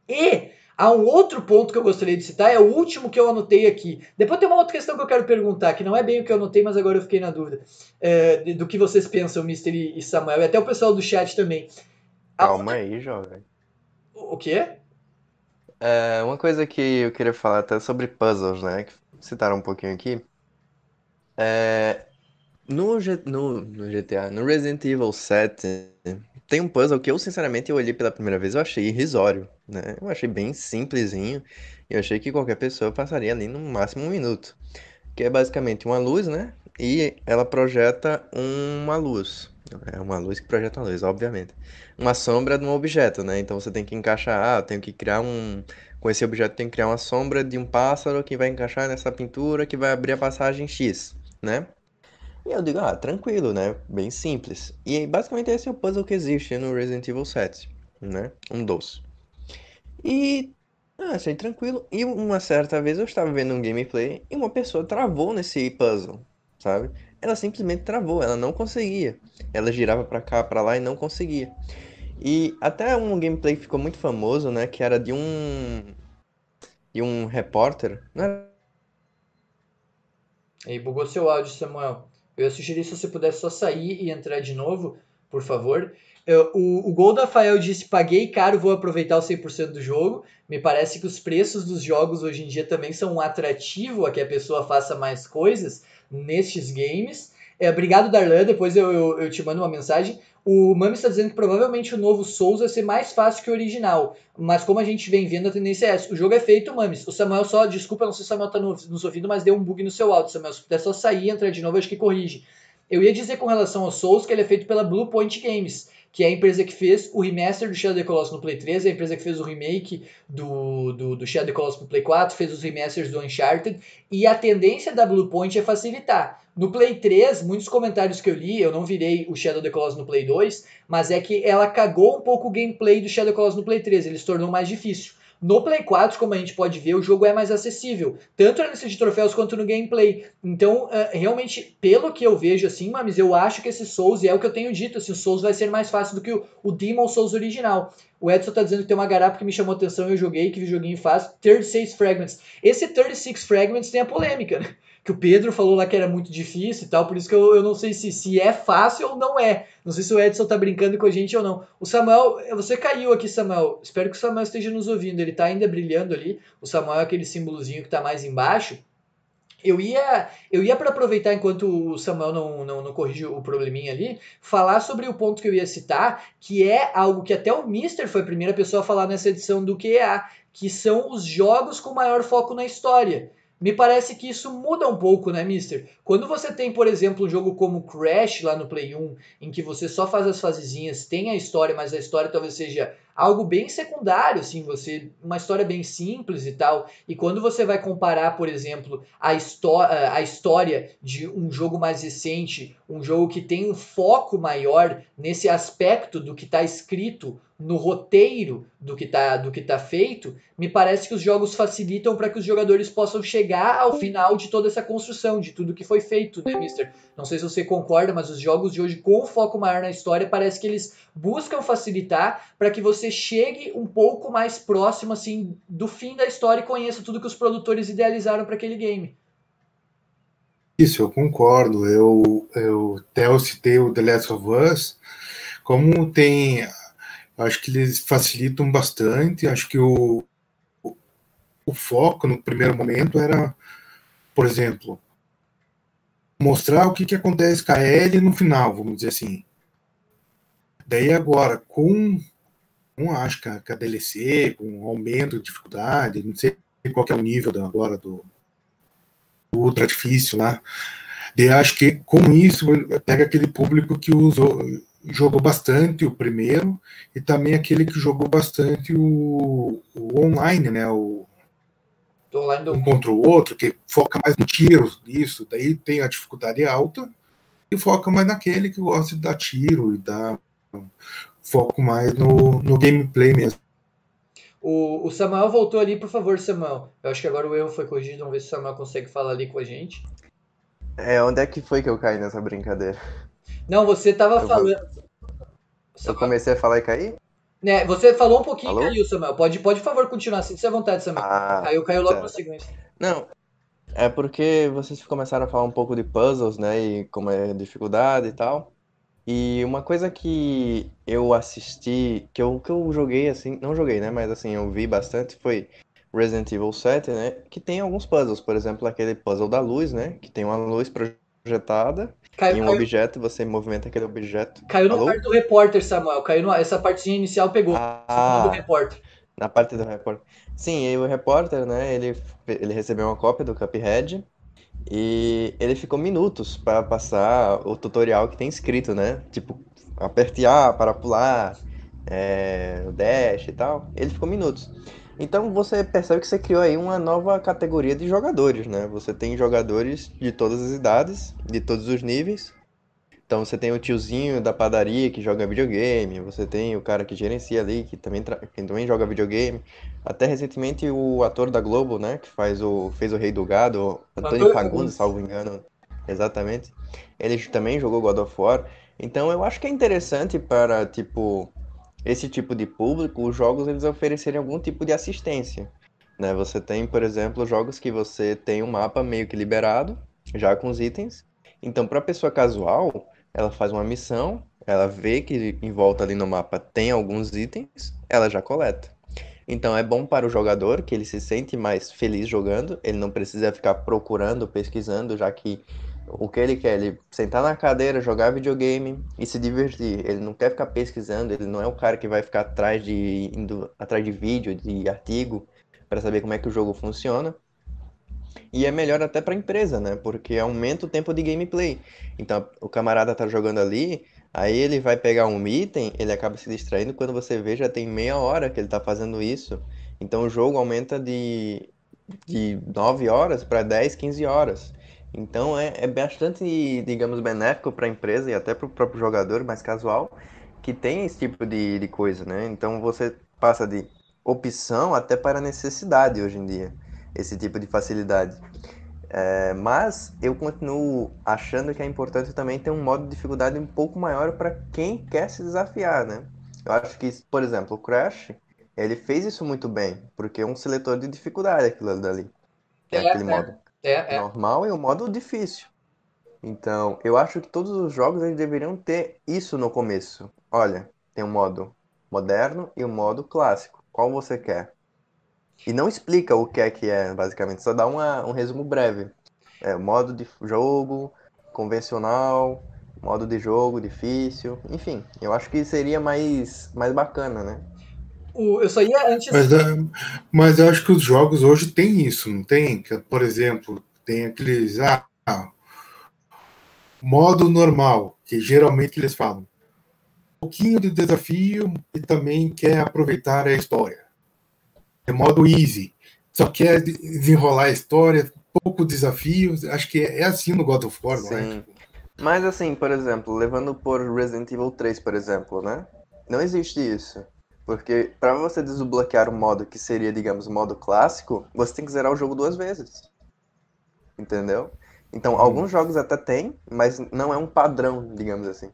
e Há um outro ponto que eu gostaria de citar, é o último que eu anotei aqui. Depois tem uma outra questão que eu quero perguntar, que não é bem o que eu anotei, mas agora eu fiquei na dúvida. É, do que vocês pensam, Mister e Samuel, e até o pessoal do chat também. Calma aí, jovem. O quê? É, uma coisa que eu queria falar até sobre puzzles, né? Que citaram um pouquinho aqui. É, no, no, no GTA, no Resident Evil 7, tem um puzzle que eu, sinceramente, eu olhei pela primeira vez, eu achei irrisório, né? Eu achei bem simplesinho, e achei que qualquer pessoa passaria ali no máximo um minuto. Que é basicamente uma luz, né? E ela projeta uma luz. É uma luz que projeta uma luz, obviamente. Uma sombra de um objeto, né? Então você tem que encaixar, ah, eu tenho que criar um... Com esse objeto tem que criar uma sombra de um pássaro que vai encaixar nessa pintura que vai abrir a passagem X, né? E eu digo, ah, tranquilo, né? Bem simples. E basicamente esse é o puzzle que existe no Resident Evil 7, né? Um doce. E ah, achei tranquilo. E uma certa vez eu estava vendo um gameplay e uma pessoa travou nesse puzzle, sabe? Ela simplesmente travou, ela não conseguia. Ela girava para cá, para lá e não conseguia. E até um gameplay ficou muito famoso, né, que era de um de um repórter, era... Aí bugou seu áudio, Samuel. Eu sugeri se você pudesse só sair e entrar de novo, por favor. Eu, o, o Gol do Rafael disse: paguei caro, vou aproveitar o 100% do jogo. Me parece que os preços dos jogos hoje em dia também são um atrativo a que a pessoa faça mais coisas nestes games. É, obrigado, Darlan. Depois eu, eu, eu te mando uma mensagem. O Mami está dizendo que provavelmente o novo Souls vai ser mais fácil que o original. Mas como a gente vem vendo, a tendência é essa. O jogo é feito, Mames. O Samuel só. Desculpa, não sei se o Samuel está nos ouvindo, mas deu um bug no seu áudio, Samuel. Se puder só sair e entrar de novo, acho que corrige. Eu ia dizer com relação ao Souls que ele é feito pela Blue Point Games que é a empresa que fez o remaster do Shadow of the Colossus no Play 3, é a empresa que fez o remake do, do, do Shadow of the Colossus no Play 4, fez os remasters do Uncharted, e a tendência da Bluepoint é facilitar. No Play 3, muitos comentários que eu li, eu não virei o Shadow of the Colossus no Play 2, mas é que ela cagou um pouco o gameplay do Shadow of the Colossus no Play 3, ele se tornou mais difícil. No Play 4, como a gente pode ver, o jogo é mais acessível, tanto na lista de troféus quanto no gameplay. Então, uh, realmente, pelo que eu vejo, assim, mas eu acho que esse Souls, e é o que eu tenho dito, assim, o Souls vai ser mais fácil do que o, o Demon Souls original. O Edson tá dizendo que tem uma garapa que me chamou atenção e eu joguei, que joguinho fácil. 36 Fragments. Esse 36 Fragments tem a polêmica, né? Que o Pedro falou lá que era muito difícil e tal, por isso que eu, eu não sei se, se é fácil ou não é. Não sei se o Edson tá brincando com a gente ou não. O Samuel, você caiu aqui, Samuel. Espero que o Samuel esteja nos ouvindo. Ele tá ainda brilhando ali. O Samuel é aquele símbolozinho que tá mais embaixo. Eu ia, eu ia para aproveitar enquanto o Samuel não, não, não corrige o probleminha ali, falar sobre o ponto que eu ia citar, que é algo que até o Mister foi a primeira pessoa a falar nessa edição do QA, que são os jogos com maior foco na história. Me parece que isso muda um pouco, né, Mister? Quando você tem, por exemplo, um jogo como Crash lá no Play 1, em que você só faz as fasezinhas, tem a história, mas a história talvez seja algo bem secundário, assim, você uma história bem simples e tal. E quando você vai comparar, por exemplo, a, a história de um jogo mais recente, um jogo que tem um foco maior nesse aspecto do que está escrito no roteiro do que está do que tá feito, me parece que os jogos facilitam para que os jogadores possam chegar ao final de toda essa construção, de tudo que foi feito, né, Mister? Não sei se você concorda, mas os jogos de hoje com foco maior na história parece que eles buscam facilitar para que você chegue um pouco mais próximo assim do fim da história e conheça tudo que os produtores idealizaram para aquele game. Isso, eu concordo. Eu, eu até eu citei o The Last of Us, como tem. Acho que eles facilitam bastante. Acho que o, o, o foco no primeiro momento era, por exemplo, mostrar o que, que acontece com a Ellie no final, vamos dizer assim. Daí agora, com, com acho que a, com a DLC, com aumento de dificuldade, não sei qual é o nível agora do, do ultra difícil lá. Daí acho que com isso pega aquele público que usou, jogou bastante o primeiro e também aquele que jogou bastante o, o online, né? O, um contra o outro, que foca mais no tiro, isso, daí tem a dificuldade alta, e foca mais naquele que gosta de dar tiro e dar foco mais no, no gameplay mesmo. O, o Samuel voltou ali, por favor, Samuel. Eu acho que agora o erro foi corrigido. Vamos ver se o Samuel consegue falar ali com a gente. É, onde é que foi que eu caí nessa brincadeira? Não, você tava Eu falando. Eu comecei a falar e caí? Né, você falou um pouquinho Alô? e caiu, Samuel. Pode, pode, por favor, continuar. Sinta-se à vontade, Samuel. Ah, Caiu, caiu logo certo. na sequência. Não, é porque vocês começaram a falar um pouco de puzzles, né, e como é dificuldade e tal. E uma coisa que eu assisti, que eu, que eu joguei assim, não joguei, né, mas assim, eu vi bastante, foi Resident Evil 7, né, que tem alguns puzzles, por exemplo, aquele puzzle da luz, né, que tem uma luz projetada Caiu, em um caiu, objeto, você movimenta aquele objeto. caiu no Alô? parte do repórter, Samuel. Caiu no, essa partezinha inicial pegou. Falou do Ah, repórter. Na parte do repórter. Sim, e o repórter, né, ele, ele recebeu uma cópia do Cuphead e ele ficou minutos para passar o tutorial que tem escrito, né? Tipo, aperte A para pular, é, o dash e tal. Ele ficou minutos. Então você percebe que você criou aí uma nova categoria de jogadores, né? Você tem jogadores de todas as idades, de todos os níveis. Então você tem o tiozinho da padaria que joga videogame, você tem o cara que gerencia ali, que também, tra- que também joga videogame. Até recentemente o ator da Globo, né, que faz o, fez o Rei do Gado, Antônio Fagundes. salvo engano, exatamente. Ele também jogou God of War. Então eu acho que é interessante para, tipo, esse tipo de público, os jogos eles oferecerem algum tipo de assistência, né? Você tem, por exemplo, jogos que você tem um mapa meio que liberado, já com os itens. Então, para a pessoa casual, ela faz uma missão, ela vê que em volta ali no mapa tem alguns itens, ela já coleta. Então é bom para o jogador que ele se sente mais feliz jogando, ele não precisa ficar procurando, pesquisando, já que o que ele quer, ele sentar na cadeira, jogar videogame e se divertir. Ele não quer ficar pesquisando, ele não é o cara que vai ficar atrás de indo atrás de vídeo, de artigo para saber como é que o jogo funciona. E é melhor até para a empresa, né? Porque aumenta o tempo de gameplay. Então, o camarada tá jogando ali, aí ele vai pegar um item, ele acaba se distraindo, quando você vê já tem meia hora que ele tá fazendo isso. Então, o jogo aumenta de, de 9 horas para 10, 15 horas. Então, é, é bastante, digamos, benéfico para a empresa e até para o próprio jogador mais casual que tem esse tipo de, de coisa, né? Então, você passa de opção até para necessidade hoje em dia, esse tipo de facilidade. É, mas eu continuo achando que é importante também ter um modo de dificuldade um pouco maior para quem quer se desafiar, né? Eu acho que, por exemplo, o Crash, ele fez isso muito bem, porque é um seletor de dificuldade aquilo dali. É, aquele é. modo É, é. normal e o modo difícil. Então, eu acho que todos os jogos eles deveriam ter isso no começo. Olha, tem um modo moderno e um modo clássico. Qual você quer? E não explica o que é que é, basicamente, só dá uma, um resumo breve. É, modo de jogo, convencional, modo de jogo difícil, enfim, eu acho que seria mais, mais bacana, né? O- eu só ia antes. Mas, é, mas eu acho que os jogos hoje têm isso, não tem? Por exemplo, tem aqueles. Ah, modo normal, que geralmente eles falam. Um pouquinho de desafio e também quer aproveitar a história. É modo easy. Só quer de- desenrolar a história, pouco desafio. Acho que é, é assim no God of War, não é? Sim. Mas assim, por exemplo, levando por Resident Evil 3, por exemplo, né? Não existe isso. Porque para você desbloquear um modo que seria, digamos, modo clássico, você tem que zerar o jogo duas vezes. Entendeu? Então, alguns jogos até tem, mas não é um padrão, digamos assim.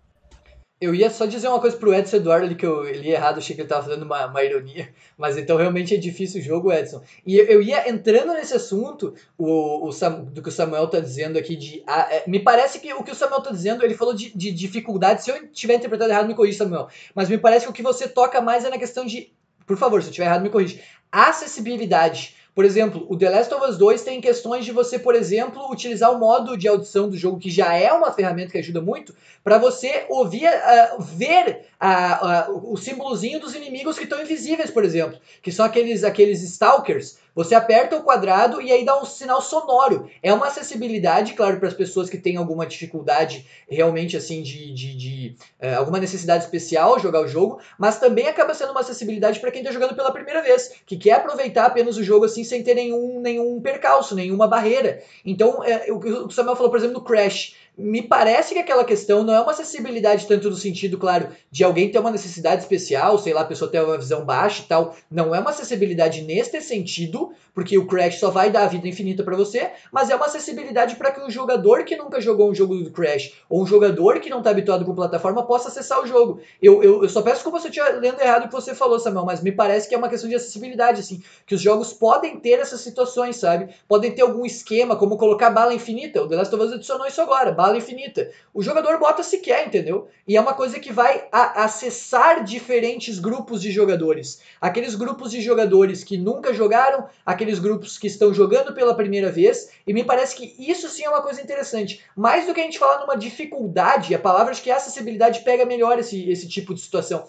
Eu ia só dizer uma coisa pro Edson Eduardo ali que eu li errado, achei que ele tava fazendo uma, uma ironia, mas então realmente é difícil o jogo, Edson. E eu, eu ia entrando nesse assunto, o, o Sam- do que o Samuel tá dizendo aqui de. ah, é, me parece que o que o Samuel tá dizendo, ele falou de, de dificuldade. Se eu tiver interpretado errado, me corrija, Samuel. Mas me parece que o que você toca mais é na questão de. Por favor, se eu tiver errado, me corrija. Acessibilidade. Por exemplo, o The Last of Us 2 tem questões de você, por exemplo, utilizar o modo de audição do jogo, que já é uma ferramenta que ajuda muito, para você ouvir, ah, ver ah, ah, o símbolozinho dos inimigos que estão invisíveis, por exemplo, que são aqueles, aqueles stalkers. Você aperta o quadrado e aí dá um sinal sonoro. É uma acessibilidade, claro, para as pessoas que têm alguma dificuldade realmente assim de, de, de, eh, alguma necessidade especial jogar o jogo, mas também acaba sendo uma acessibilidade para quem está jogando pela primeira vez, que quer aproveitar apenas o jogo assim sem ter nenhum, nenhum percalço, nenhuma barreira. Então, é, o que o Samuel falou, por exemplo, do Crash. Me parece que aquela questão não é uma acessibilidade tanto no sentido, claro, de alguém ter uma necessidade especial, sei lá, a pessoa ter uma visão baixa e tal. Não é uma acessibilidade neste sentido, porque o Crash só vai dar a vida infinita para você, mas é uma acessibilidade para que o jogador que nunca jogou um jogo do Crash ou um jogador que não tá habituado com plataforma possa acessar o jogo. Eu, eu, eu só peço desculpa se eu estiver lendo errado o que você falou, Samuel, mas me parece que é uma questão de acessibilidade, assim, que os jogos podem ter essas situações, sabe? Podem ter algum esquema, como colocar bala infinita. O The Last of Us adicionou isso agora, bala infinita. O jogador bota se quer, entendeu? E é uma coisa que vai acessar diferentes grupos de jogadores. Aqueles grupos de jogadores que nunca jogaram, aqueles grupos que estão jogando pela primeira vez, e me parece que isso sim é uma coisa interessante. Mais do que a gente falar numa dificuldade, a palavra de que a acessibilidade pega melhor esse, esse tipo de situação.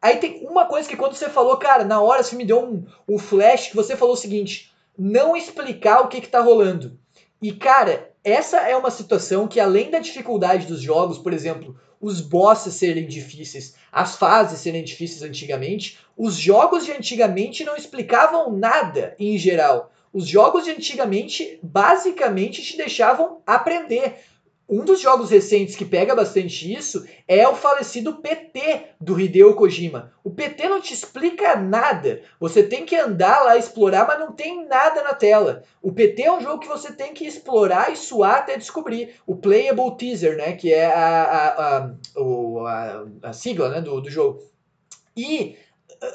Aí tem uma coisa que quando você falou, cara, na hora você me deu um, um flash que você falou o seguinte: não explicar o que, que tá rolando. E, cara, essa é uma situação que, além da dificuldade dos jogos, por exemplo, os bosses serem difíceis, as fases serem difíceis antigamente, os jogos de antigamente não explicavam nada em geral. Os jogos de antigamente basicamente te deixavam aprender. Um dos jogos recentes que pega bastante isso é o falecido PT do Hideo Kojima. O PT não te explica nada. Você tem que andar lá explorar, mas não tem nada na tela. O PT é um jogo que você tem que explorar e suar até descobrir. O Playable Teaser, né? Que é a, a, a, a, sigla né, do, do jogo. E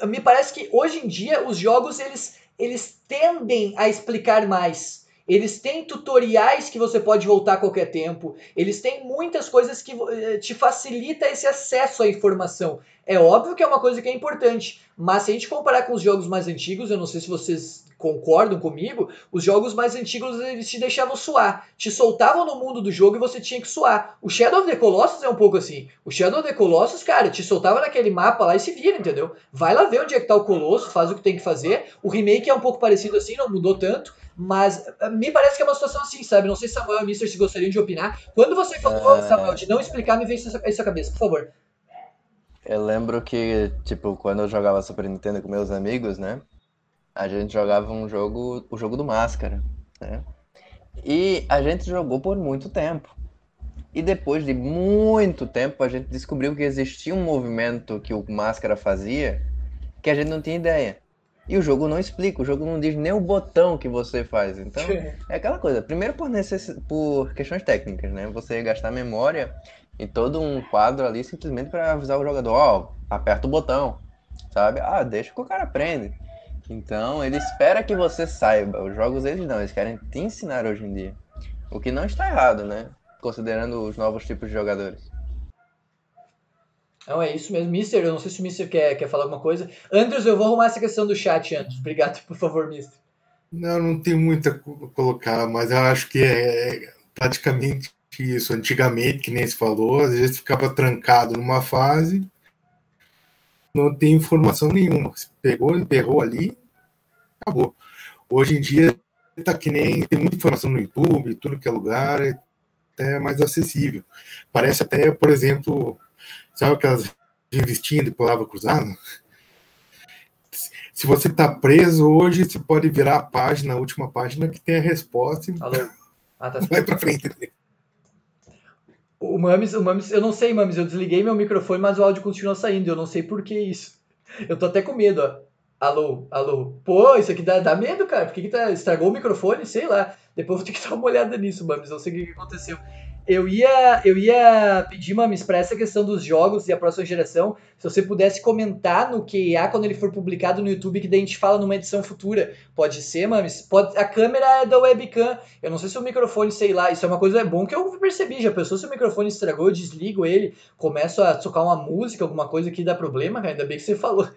ah, me parece que hoje em dia os jogos eles, eles tendem a explicar mais eles têm tutoriais que você pode voltar a qualquer tempo. Eles têm muitas coisas que eh, te facilita esse acesso à informação. É óbvio que é uma coisa que é importante, mas se a gente comparar com os jogos mais antigos, eu não sei se vocês concordam comigo, os jogos mais antigos eles te deixavam suar, te soltavam no mundo do jogo e você tinha que suar. O Shadow of the Colossus é um pouco assim. O Shadow of the Colossus, cara, te soltava naquele mapa lá e se vira, entendeu? Vai lá ver onde é que tá o Colosso, faz o que tem que fazer. O remake é um pouco parecido assim, não mudou tanto, mas eh, me parece que é uma situação assim, sabe? Não sei se Samuel e Mister se gostariam de opinar. Quando você falou, é... Samuel, de não explicar, me veio isso à cabeça, por favor. Eu lembro que, tipo, quando eu jogava Super Nintendo com meus amigos, né? A gente jogava um jogo, o jogo do Máscara, né? E a gente jogou por muito tempo. E depois de muito tempo, a gente descobriu que existia um movimento que o Máscara fazia que a gente não tinha ideia. E o jogo não explica, o jogo não diz nem o botão que você faz. Então, é aquela coisa. Primeiro por, necess... por questões técnicas, né? Você gastar memória em todo um quadro ali simplesmente para avisar o jogador, ó, oh, aperta o botão, sabe? Ah, deixa que o cara aprende. Então, ele espera que você saiba. Os jogos, eles não, eles querem te ensinar hoje em dia. O que não está errado, né? Considerando os novos tipos de jogadores. Não, é isso mesmo. Mister, eu não sei se o Mister quer, quer falar alguma coisa. Andrews, eu vou arrumar essa questão do chat antes. Obrigado, por favor, Mister. Não, não tem muito a colocar, mas eu acho que é praticamente isso. Antigamente, que nem se falou, às vezes ficava trancado numa fase, não tem informação nenhuma. Você pegou, emperrou ali, acabou. Hoje em dia tá que nem tem muita informação no YouTube, tudo que é lugar, é até mais acessível. Parece até, por exemplo, Sabe aquelas revistinhas de palavra cruzada? Se você está preso hoje, você pode virar a página, a última página, que tem a resposta e Alô? Ah, tá vai para frente. O Mames, o Mames, eu não sei, Mames, eu desliguei meu microfone, mas o áudio continua saindo. Eu não sei por que isso. Eu tô até com medo, ó. Alô, alô. Pô, isso aqui dá, dá medo, cara. Por que, que tá, estragou o microfone? Sei lá. Depois eu vou ter que dar uma olhada nisso, Mames. Não sei o que aconteceu. Eu ia, eu ia pedir, Mames, para essa questão dos jogos e a próxima geração, se você pudesse comentar no QA quando ele for publicado no YouTube, que daí a gente fala numa edição futura. Pode ser, Mames? Pode, a câmera é da webcam. Eu não sei se o microfone, sei lá, isso é uma coisa é bom que eu percebi. Já pensou se o microfone estragou, eu desligo ele, começo a tocar uma música, alguma coisa que dá problema, Ainda bem que você falou.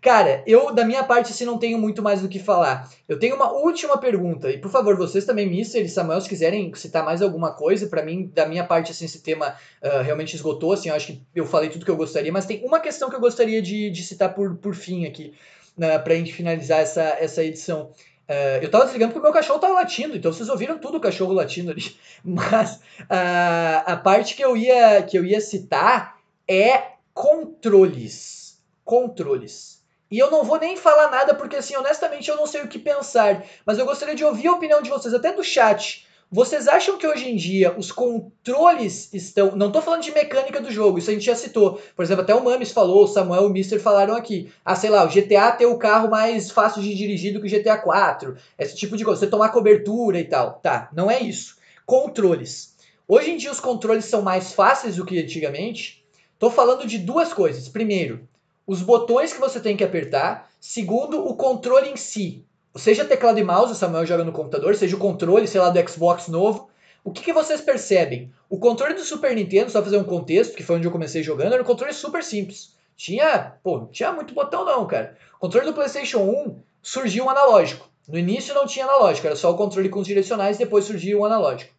Cara, eu, da minha parte, assim, não tenho muito mais do que falar. Eu tenho uma última pergunta, e por favor, vocês também, Mister e Samuel, se quiserem citar mais alguma coisa, para mim, da minha parte, assim, esse tema uh, realmente esgotou, assim, eu acho que eu falei tudo que eu gostaria, mas tem uma questão que eu gostaria de, de citar por, por fim aqui, uh, pra gente finalizar essa, essa edição. Uh, eu tava desligando porque o meu cachorro tava latindo, então vocês ouviram tudo o cachorro latindo ali. Mas uh, a parte que eu, ia, que eu ia citar é controles. Controles. E eu não vou nem falar nada porque, assim, honestamente, eu não sei o que pensar. Mas eu gostaria de ouvir a opinião de vocês, até do chat. Vocês acham que hoje em dia os controles estão. Não estou falando de mecânica do jogo, isso a gente já citou. Por exemplo, até o Mames falou, o Samuel e o Mister falaram aqui. Ah, sei lá, o GTA tem o carro mais fácil de dirigir do que o GTA 4. Esse tipo de coisa. Você tomar cobertura e tal. Tá, não é isso. Controles. Hoje em dia os controles são mais fáceis do que antigamente. Estou falando de duas coisas. Primeiro, os botões que você tem que apertar. Segundo, o controle em si. Seja teclado e mouse, o Samuel joga no computador, seja o controle, sei lá, do Xbox novo. O que, que vocês percebem? O controle do Super Nintendo, só fazer um contexto, que foi onde eu comecei jogando, era um controle super simples. Tinha, pô, não tinha muito botão não, cara. O controle do PlayStation 1 surgiu um analógico. No início não tinha analógico, era só o controle com os direcionais, depois surgiu o um analógico.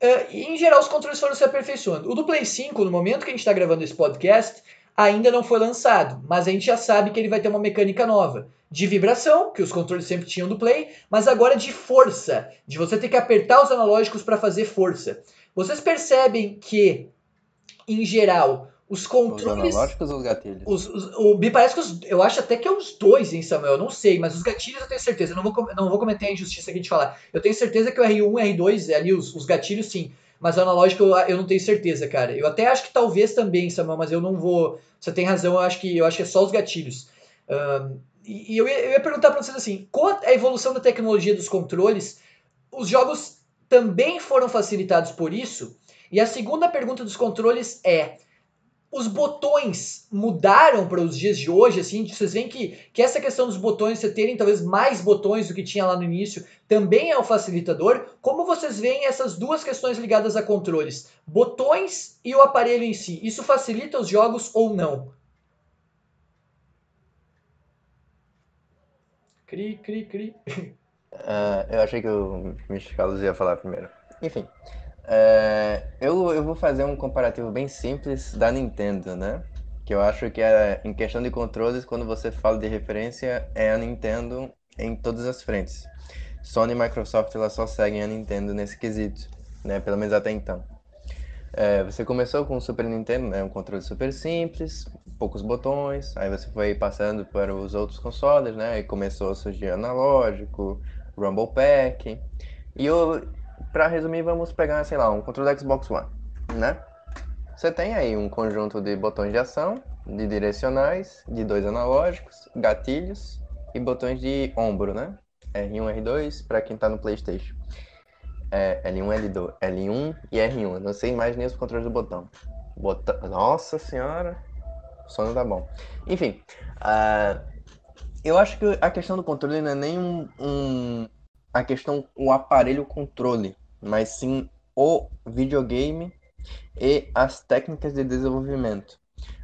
Uh, e, em geral, os controles foram se aperfeiçoando. O do Play 5, no momento que a gente está gravando esse podcast, ainda não foi lançado, mas a gente já sabe que ele vai ter uma mecânica nova de vibração, que os controles sempre tinham do Play, mas agora de força, de você ter que apertar os analógicos para fazer força. Vocês percebem que, em geral, os controles. Os analógicos ou os gatilhos? Os, os, o, me parece que os, eu acho até que é os dois, hein, Samuel? Eu não sei, mas os gatilhos eu tenho certeza. Eu não vou, não vou cometer a injustiça aqui de falar. Eu tenho certeza que o R1 e R2, ali, os, os gatilhos, sim. Mas o analógico eu, não tenho certeza, cara. Eu até acho que talvez também, Samuel, mas eu não vou. Você tem razão, eu acho que, eu acho que é só os gatilhos. Um, e, e eu, ia, eu ia perguntar para vocês assim: com a evolução da tecnologia dos controles, os jogos também foram facilitados por isso? E a segunda pergunta dos controles é: os botões mudaram para os dias de hoje, assim, vocês veem que, que essa questão dos botões, você terem talvez mais botões do que tinha lá no início, também é o facilitador. Como vocês veem essas duas questões ligadas a controles? Botões e o aparelho em si, isso facilita os jogos ou não? Cri, cri, cri. Uh, eu achei que o Mr. Carlos ia falar primeiro. Enfim, é, eu, eu vou fazer um comparativo bem simples da Nintendo, né? Que eu acho que é, em questão de controles, quando você fala de referência, é a Nintendo em todas as frentes. Sony e Microsoft elas só seguem a Nintendo nesse quesito, né? Pelo menos até então. É, você começou com o Super Nintendo, né? Um controle super simples, poucos botões. Aí você foi passando para os outros consoles, né? E começou a surgir analógico, Rumble Pack. E eu, para resumir, vamos pegar, sei lá, um controle do Xbox One, né? Você tem aí um conjunto de botões de ação, de direcionais, de dois analógicos, gatilhos e botões de ombro, né? R1, R2 para quem está no PlayStation. É, L1, L2, L1 e R1. Eu não sei mais nem os controles do botão. Bota... Nossa senhora, o sono tá bom. Enfim, uh, eu acho que a questão do controle não é nem um, um a questão, o aparelho controle, mas sim o videogame e as técnicas de desenvolvimento.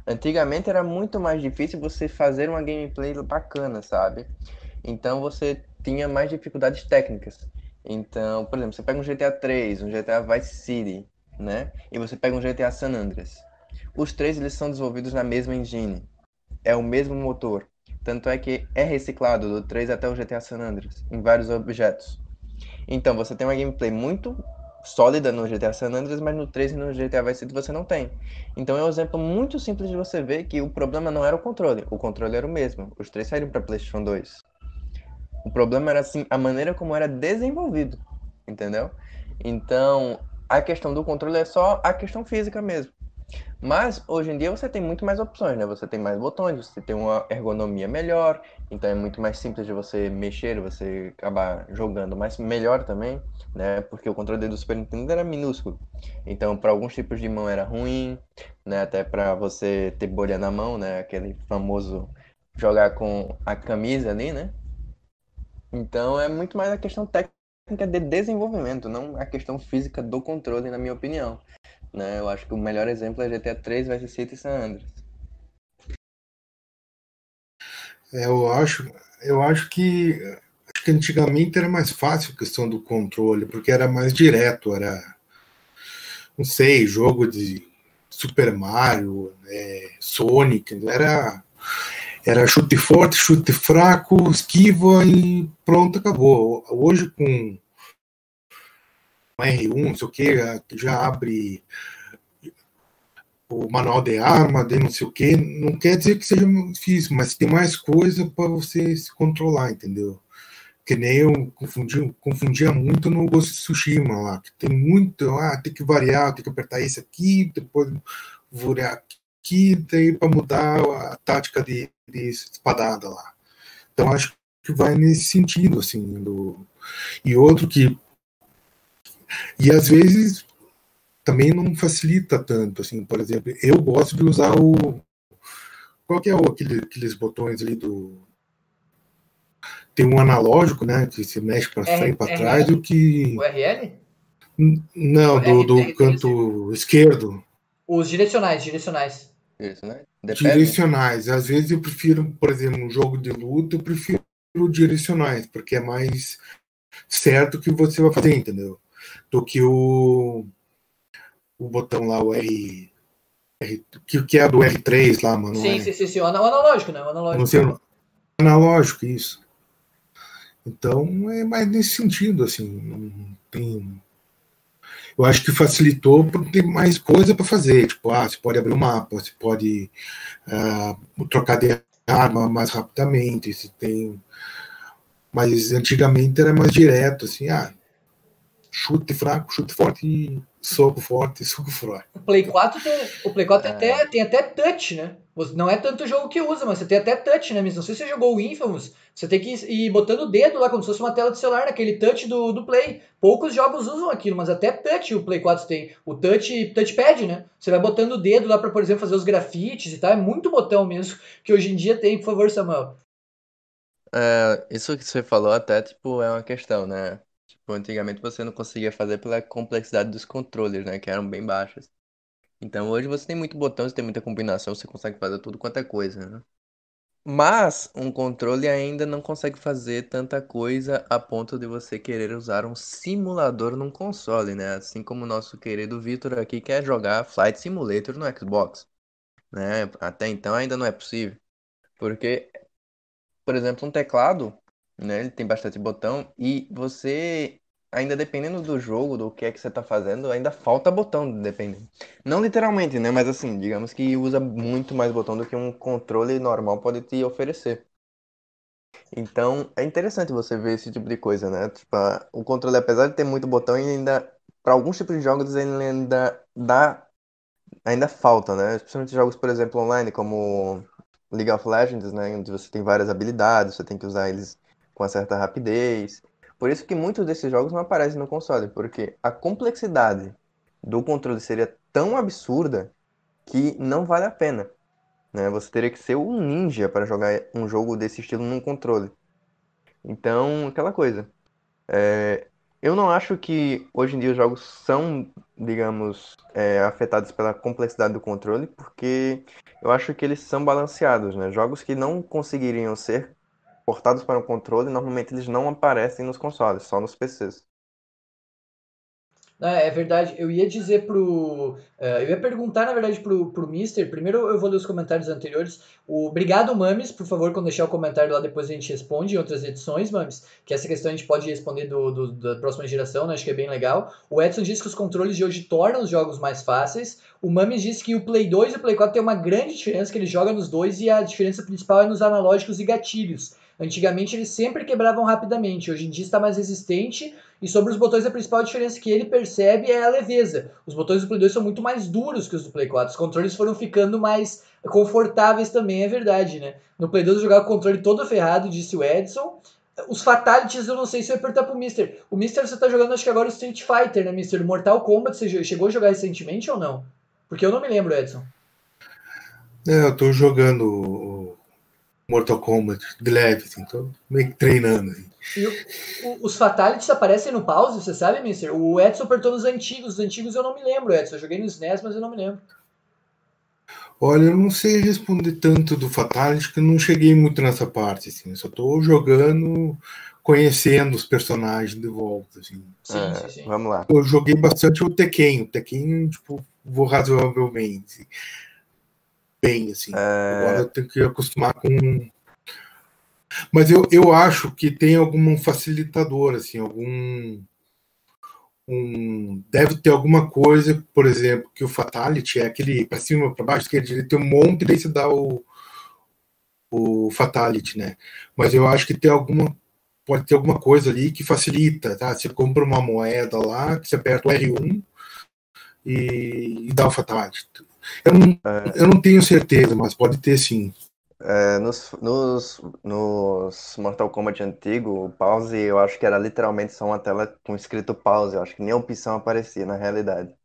Antigamente era muito mais difícil você fazer uma gameplay bacana, sabe? Então você tinha mais dificuldades técnicas. Então, por exemplo, você pega um GTA 3, um GTA Vice City, né? E você pega um GTA San Andreas. Os três eles são desenvolvidos na mesma engine. É o mesmo motor. Tanto é que é reciclado do 3 até o GTA San Andreas, em vários objetos. Então, você tem uma gameplay muito sólida no GTA San Andreas, mas no 3 e no GTA Vice City você não tem. Então é um exemplo muito simples de você ver que o problema não era o controle, o controle era o mesmo. Os três saíram para PlayStation 2. O problema era assim a maneira como era desenvolvido, entendeu? Então, a questão do controle é só a questão física mesmo. Mas hoje em dia você tem muito mais opções, né? Você tem mais botões, você tem uma ergonomia melhor, então é muito mais simples de você mexer, você acabar jogando mais melhor também, né? Porque o controle do Super Nintendo era minúsculo. Então, para alguns tipos de mão era ruim, né? Até para você ter bolha na mão, né? Aquele famoso jogar com a camisa ali, né? Então é muito mais a questão técnica de desenvolvimento, não a questão física do controle, na minha opinião. Né? Eu acho que o melhor exemplo é GTA 3, Vice City San Andreas. É, eu acho, eu acho que acho que antigamente era mais fácil a questão do controle, porque era mais direto, era não sei, jogo de Super Mario, é, Sonic, era era chute forte, chute fraco, esquiva e pronto, acabou. Hoje com R1, não sei o que, já abre o manual de arma, de não sei o que, não quer dizer que seja difícil, mas tem mais coisa para você se controlar, entendeu? Que nem eu confundi, confundia muito no Ghost of Tsushima lá, que tem muito, ah, tem que variar, tem que apertar esse aqui, depois variar aqui, daí para mudar a tática de, de espadada lá. Então acho que vai nesse sentido, assim, do... e outro que e às vezes também não facilita tanto, assim, por exemplo, eu gosto de usar o qual que é o, aquele, aqueles botões ali do tem um analógico, né, que se mexe para frente e para trás, o que o RL? Não, do, do canto esquerdo. Os direcionais, direcionais. Isso, né? Direcionais. Às vezes eu prefiro, por exemplo, um jogo de luta, eu prefiro direcionais, porque é mais certo que você vai fazer, entendeu? Do que o o botão lá, o R. R que, que é do R3 lá, mano. Sim, sim, sim, sim, o analógico, né? O analógico. Não sei, analógico, isso. Então, é mais nesse sentido, assim, não tem... Eu acho que facilitou porque tem mais coisa para fazer. Tipo, ah, você pode abrir o um mapa, você pode uh, trocar de arma mais rapidamente, você tem... Mas antigamente era mais direto, assim, ah, chute fraco, chute forte, soco forte, soco forte. O Play 4 tem, o Play 4 é. tem, até, tem até touch, né? Não é tanto o jogo que usa, mas você tem até touch, né? Não sei se você jogou o Infamous, você tem que ir botando o dedo lá como se fosse uma tela de celular, naquele touch do, do Play. Poucos jogos usam aquilo, mas até touch o Play 4 tem. O touch, touchpad, né? Você vai botando o dedo lá para, por exemplo, fazer os grafites e tal. É muito botão mesmo que hoje em dia tem. Por favor, Samuel. É, isso que você falou até, tipo, é uma questão, né? Tipo, antigamente você não conseguia fazer pela complexidade dos controles, né? Que eram bem baixas. Então hoje você tem muito botão, você tem muita combinação, você consegue fazer tudo quanto é coisa, né? Mas um controle ainda não consegue fazer tanta coisa a ponto de você querer usar um simulador num console, né? Assim como o nosso querido Vitor aqui quer jogar Flight Simulator no Xbox, né? Até então ainda não é possível. Porque, por exemplo, um teclado né? Ele tem bastante botão e você ainda dependendo do jogo, do que é que você está fazendo, ainda falta botão, dependendo. Não literalmente, né? Mas assim, digamos que usa muito mais botão do que um controle normal pode te oferecer. Então, é interessante você ver esse tipo de coisa, né? Tipo, o controle, apesar de ter muito botão, ainda, para alguns tipos de jogos, ele ainda dá, ainda falta, né? Especialmente jogos, por exemplo, online, como League of Legends, né? Onde você tem várias habilidades, você tem que usar eles com uma certa rapidez. Por isso que muitos desses jogos não aparecem no console, porque a complexidade do controle seria tão absurda que não vale a pena. Né? Você teria que ser um ninja para jogar um jogo desse estilo num controle. Então, aquela coisa. É, eu não acho que hoje em dia os jogos são, digamos, é, afetados pela complexidade do controle, porque eu acho que eles são balanceados. Né? Jogos que não conseguiriam ser portados para o controle, normalmente eles não aparecem nos consoles, só nos PCs. É, é verdade, eu ia dizer pro. Uh, eu ia perguntar, na verdade, pro, pro Mister. Primeiro eu vou ler os comentários anteriores. O, obrigado, Mames, por favor, quando deixar o comentário lá, depois a gente responde em outras edições, Mames. Que essa questão a gente pode responder do, do, da próxima geração, né? Acho que é bem legal. O Edson disse que os controles de hoje tornam os jogos mais fáceis. O Mames disse que o Play 2 e o Play 4 tem uma grande diferença, que ele joga nos dois e a diferença principal é nos analógicos e gatilhos. Antigamente eles sempre quebravam rapidamente, hoje em dia está mais resistente. E sobre os botões, a principal diferença que ele percebe é a leveza. Os botões do Play 2 são muito mais duros que os do Play 4. Os controles foram ficando mais confortáveis também, é verdade, né? No Play 2 eu jogava o controle todo ferrado, disse o Edson. Os Fatalities eu não sei se eu ia perguntar pro Mister. O Mister você tá jogando acho que agora o Street Fighter, né, Mister? Mortal Kombat você chegou a jogar recentemente ou não? Porque eu não me lembro, Edson. É, eu tô jogando Mortal Kombat de leve, assim, tô meio que treinando. Assim. E o, os Fatalities aparecem no pause, você sabe, Mister? O Edson apertou nos antigos, os antigos eu não me lembro, Edson. Eu joguei nos NES, mas eu não me lembro. Olha, eu não sei responder tanto do Fatality, que eu não cheguei muito nessa parte, assim. Eu só tô jogando, conhecendo os personagens de volta, assim. Sim, é, sim, sim. Vamos lá. Eu joguei bastante o Tekken. O Tekken, tipo, vou razoavelmente bem, assim. É... Agora eu tenho que acostumar com. Mas eu, eu acho que tem algum facilitador, assim, algum. Um, deve ter alguma coisa, por exemplo, que o Fatality é aquele para cima, para baixo, que ele tem um monte e daí você dá o, o Fatality, né? Mas eu acho que tem alguma pode ter alguma coisa ali que facilita, tá? Você compra uma moeda lá, você aperta o R1 e, e dá o fatality. Eu não, é. eu não tenho certeza, mas pode ter sim. É, nos, nos, nos Mortal Kombat antigo, o pause eu acho que era literalmente só uma tela com escrito pause. Eu acho que nem opção aparecia na realidade.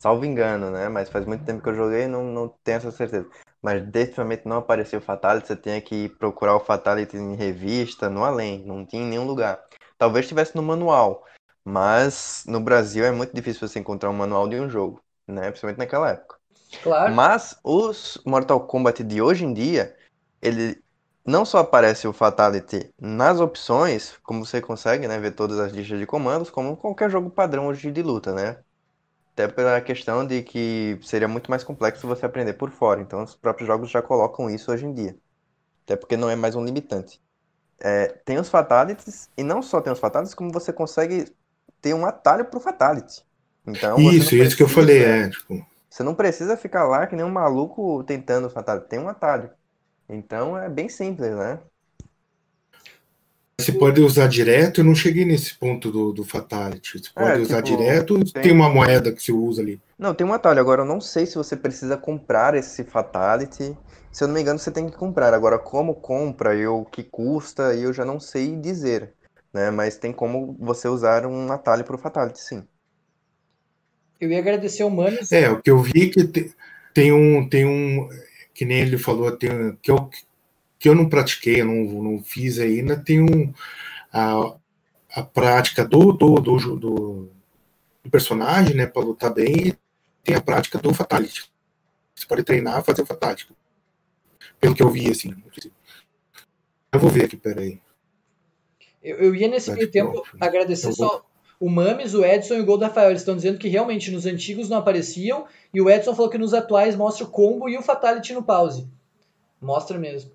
Salvo engano, né? Mas faz muito tempo que eu joguei e não, não tenho essa certeza. Mas definitivamente não apareceu o Fatality, você tinha que procurar o Fatality em revista, no além, não tinha em nenhum lugar. Talvez estivesse no manual, mas no Brasil é muito difícil você encontrar um manual de um jogo, né? Principalmente naquela época. Claro. Mas os Mortal Kombat de hoje em dia, ele não só aparece o Fatality nas opções, como você consegue né, ver todas as listas de comandos, como qualquer jogo padrão hoje de luta, né? Até pela questão de que seria muito mais complexo você aprender por fora. Então, os próprios jogos já colocam isso hoje em dia. Até porque não é mais um limitante. É, tem os Fatalities, e não só tem os Fatalities, como você consegue ter um atalho pro Fatality. Então, isso, isso que eu falei, é, tipo... Você não precisa ficar lá que nem um maluco tentando o Fatality. Tem um atalho. Então, é bem simples, né? Você pode usar direto, eu não cheguei nesse ponto do, do Fatality. Você pode é, usar tipo, direto, tem... tem... uma moeda que você usa ali. Não, tem um atalho. Agora, eu não sei se você precisa comprar esse Fatality. Se eu não me engano, você tem que comprar. Agora, como compra e o que custa, eu já não sei dizer. Né? Mas tem como você usar um atalho para o Fatality, sim. Eu ia agradecer o Manos. É, o que eu vi que tem, tem um. Tem um que nem ele falou, tem, que eu, que eu não pratiquei, eu não, não fiz ainda, tem um, a, a prática do, do, do, do, do personagem, né, para lutar bem, e tem a prática do Fatality. Você pode treinar fazer o Fatality. Pelo que eu vi, assim. Eu vou ver aqui, peraí. Eu, eu ia nesse meio tempo agradecer só o Mames, o Edson e o Gol da Rafael. Estão dizendo que realmente nos antigos não apareciam, e o Edson falou que nos atuais mostra o combo e o Fatality no pause. Mostra mesmo.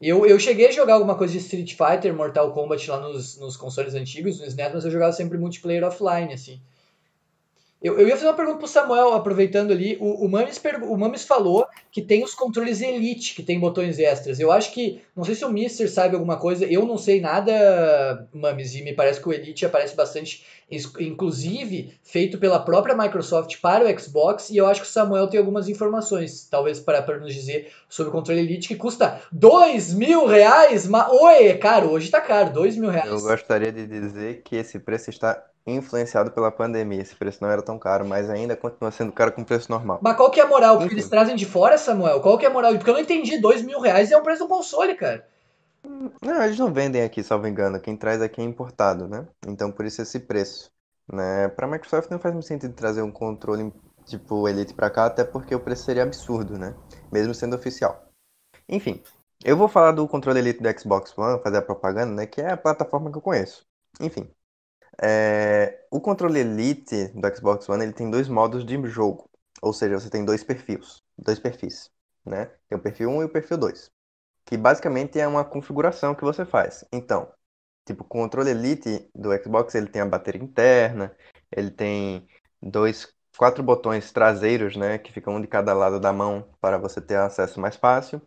Eu, eu cheguei a jogar alguma coisa de Street Fighter, Mortal Kombat lá nos, nos consoles antigos, nos NES, mas eu jogava sempre multiplayer offline, assim. Eu, eu ia fazer uma pergunta pro Samuel, aproveitando ali. O, o, Mames, o Mames falou que tem os controles Elite, que tem botões extras. Eu acho que. Não sei se o Mister sabe alguma coisa. Eu não sei nada, Mames, e me parece que o Elite aparece bastante. Inclusive, feito pela própria Microsoft para o Xbox. E eu acho que o Samuel tem algumas informações, talvez, para, nos dizer sobre o controle Elite, que custa dois mil reais. Ma... Oi, é caro. Hoje tá caro, dois mil reais. Eu gostaria de dizer que esse preço está influenciado pela pandemia. Esse preço não era tão caro, mas ainda continua sendo caro com preço normal. Mas qual que é a moral? Porque Enfim. eles trazem de fora, Samuel? Qual que é a moral? Porque eu não entendi. Dois mil reais é um preço do console, cara. Não, eles não vendem aqui, salvo engano. Quem traz aqui é importado, né? Então por isso esse preço. Né? Pra Microsoft não faz muito sentido trazer um controle tipo Elite pra cá, até porque o preço seria absurdo, né? Mesmo sendo oficial. Enfim, eu vou falar do controle Elite do Xbox One, fazer a propaganda, né? Que é a plataforma que eu conheço. Enfim, é, o controle Elite do Xbox One ele tem dois modos de jogo, ou seja, você tem dois perfis, dois perfis, né? Tem o perfil 1 e o perfil 2, que basicamente é uma configuração que você faz. Então, tipo, o controle Elite do Xbox ele tem a bateria interna, ele tem dois, quatro botões traseiros, né, que ficam um de cada lado da mão para você ter acesso mais fácil.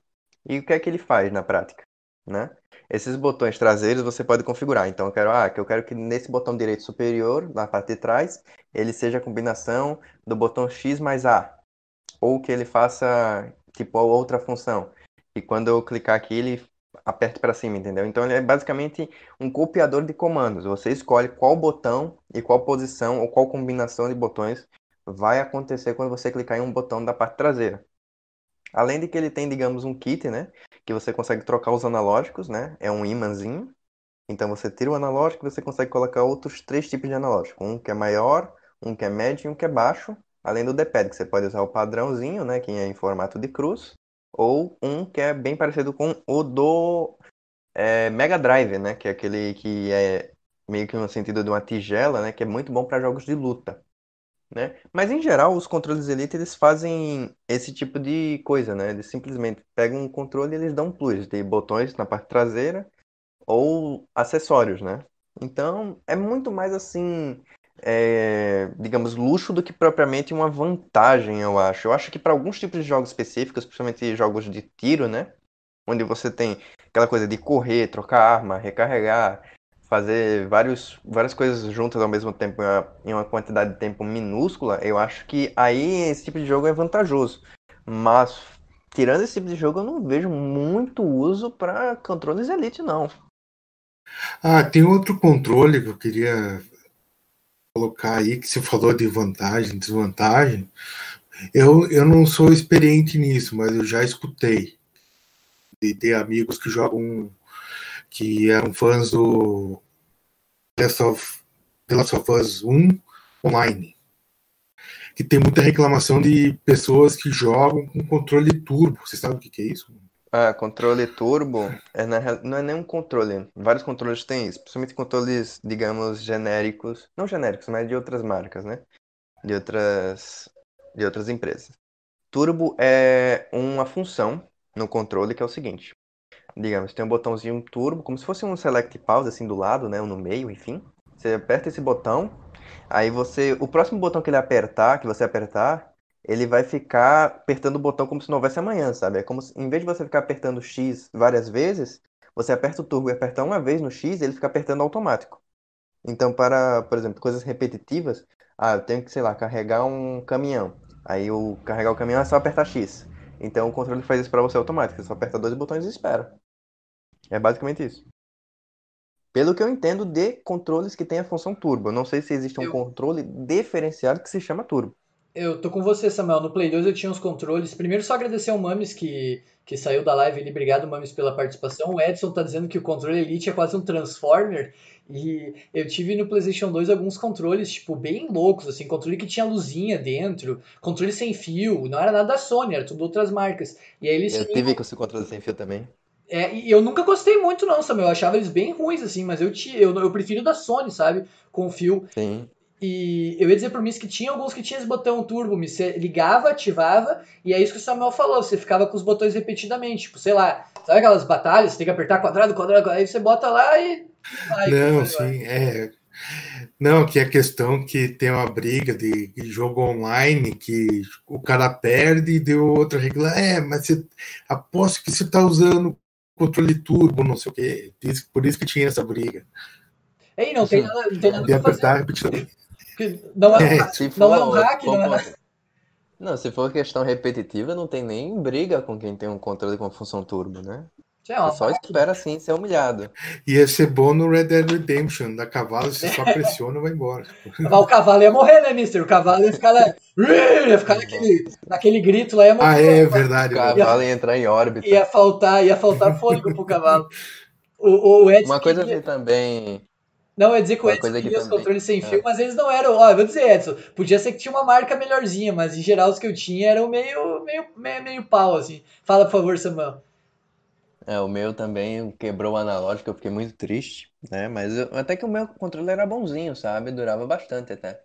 E o que é que ele faz na prática, né? Esses botões traseiros você pode configurar. Então eu quero, ah, que eu quero que nesse botão direito superior, na parte de trás, ele seja a combinação do botão X mais A. Ou que ele faça tipo outra função. E quando eu clicar aqui, ele aperte para cima, entendeu? Então ele é basicamente um copiador de comandos. Você escolhe qual botão e qual posição ou qual combinação de botões vai acontecer quando você clicar em um botão da parte traseira. Além de que ele tem, digamos, um kit, né? que você consegue trocar os analógicos, né? É um imãzinho. Então você tira o analógico e você consegue colocar outros três tipos de analógico. Um que é maior, um que é médio e um que é baixo. Além do D-pad, que você pode usar o padrãozinho, né? Que é em formato de cruz. Ou um que é bem parecido com o do é, Mega Drive, né? Que é aquele que é meio que no sentido de uma tigela, né? Que é muito bom para jogos de luta né? Mas em geral, os controles Elite eles fazem esse tipo de coisa, né? Eles simplesmente pegam um controle e eles dão um plus de botões na parte traseira ou acessórios, né? Então é muito mais assim, é, digamos, luxo do que propriamente uma vantagem, eu acho. Eu acho que para alguns tipos de jogos específicos, principalmente jogos de tiro, né? onde você tem aquela coisa de correr, trocar arma, recarregar, fazer vários, várias coisas juntas ao mesmo tempo em uma quantidade de tempo minúscula, eu acho que aí esse tipo de jogo é vantajoso. Mas tirando esse tipo de jogo, eu não vejo muito uso para controles Elite, não. Ah, tem outro controle que eu queria colocar aí, que você falou de vantagem, desvantagem. Eu, eu não sou experiente nisso, mas eu já escutei de ter amigos que jogam, que eram fãs do Last of, The Last of Us 1 online. Que tem muita reclamação de pessoas que jogam com controle turbo. Você sabe o que, que é isso? Ah, controle turbo é na, não é nem um controle. Vários controles têm isso, principalmente controles, digamos, genéricos, não genéricos, mas de outras marcas, né? De outras, de outras empresas. Turbo é uma função no controle que é o seguinte: digamos, tem um botãozinho turbo, como se fosse um select pause assim do lado, né, ou no meio, enfim. Você aperta esse botão, aí você, o próximo botão que ele apertar, que você apertar, ele vai ficar apertando o botão como se não houvesse amanhã, sabe? É como se, em vez de você ficar apertando X várias vezes, você aperta o turbo e aperta uma vez no X, ele fica apertando automático. Então, para, por exemplo, coisas repetitivas, ah, eu tenho que, sei lá, carregar um caminhão. Aí o carregar o caminhão é só apertar X. Então o controle faz isso para você automático, você só aperta dois botões e espera. É basicamente isso. Pelo que eu entendo de controles que tem a função turbo. Eu não sei se existe um eu... controle diferenciado que se chama turbo. Eu tô com você, Samuel. No Play 2 eu tinha os controles. Primeiro, só agradecer ao Mames que, que saiu da live ali. Obrigado, Mames, pela participação. O Edson tá dizendo que o controle Elite é quase um Transformer. E eu tive no PlayStation 2 alguns controles, tipo, bem loucos, assim. Controle que tinha luzinha dentro, controle sem fio. Não era nada da Sony, era tudo outras marcas. E aí eles. Eu tive com esse controle sem fio também. É, e eu nunca gostei muito, não, Samuel. Eu achava eles bem ruins, assim, mas eu, te, eu, eu prefiro da Sony, sabe? Com fio. Sim. E eu ia dizer por mim que tinha alguns que tinha esse botão turbo, você ligava, ativava, e é isso que o Samuel falou, você ficava com os botões repetidamente, tipo, sei lá, sabe aquelas batalhas, você tem que apertar quadrado, quadrado, aí você bota lá e. Vai, Não, sim, é. Não, que é questão que tem uma briga de, jogo online que o cara perde e deu outra regra. É, mas você, aposto que você está usando controle turbo, não sei o quê. Por isso que tinha essa briga. Ei, não tem nada, não tem nada pra fazer. Não é, é, for, não é um hack, não é Não, se for questão repetitiva, não tem nem briga com quem tem um controle com função turbo, né? É você só espera assim ser humilhado. Ia ser bom no Red Dead Redemption, da cavalo, você só pressiona e vai embora. o cavalo ia morrer, né, mister? O cavalo ia ficar lá. Ia ficar naquele, naquele grito lá, ia morrer. Ah, é, verdade. O cavalo ia, entrar em órbita. Ia faltar, ia faltar fôlego pro cavalo. O, o Uma coisa que também não, eu dizer que o Edson queria os controles sem fio, é. mas eles não eram. Ó, eu vou dizer, Edson, podia ser que tinha uma marca melhorzinha, mas em geral os que eu tinha eram meio, meio, meio, meio pau, assim. Fala, por favor, Samuel. É, o meu também quebrou o analógico, eu fiquei muito triste, né? Mas eu, até que o meu controle era bonzinho, sabe? Durava bastante até.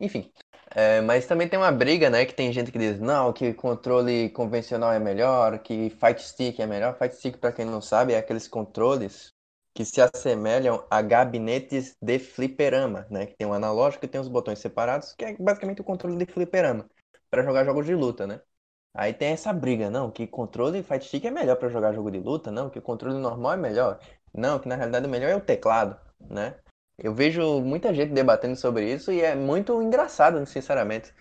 Enfim. É, mas também tem uma briga, né? Que tem gente que diz, não, que controle convencional é melhor, que Fight Stick é melhor. Fight Stick, para quem não sabe, é aqueles controles que se assemelham a gabinetes de fliperama, né? Que tem um analógico e tem os botões separados, que é basicamente o controle de fliperama para jogar jogos de luta, né? Aí tem essa briga, não, que controle fight stick é melhor para jogar jogo de luta, não, que controle normal é melhor. Não, que na realidade o melhor é o teclado, né? Eu vejo muita gente debatendo sobre isso e é muito engraçado, sinceramente.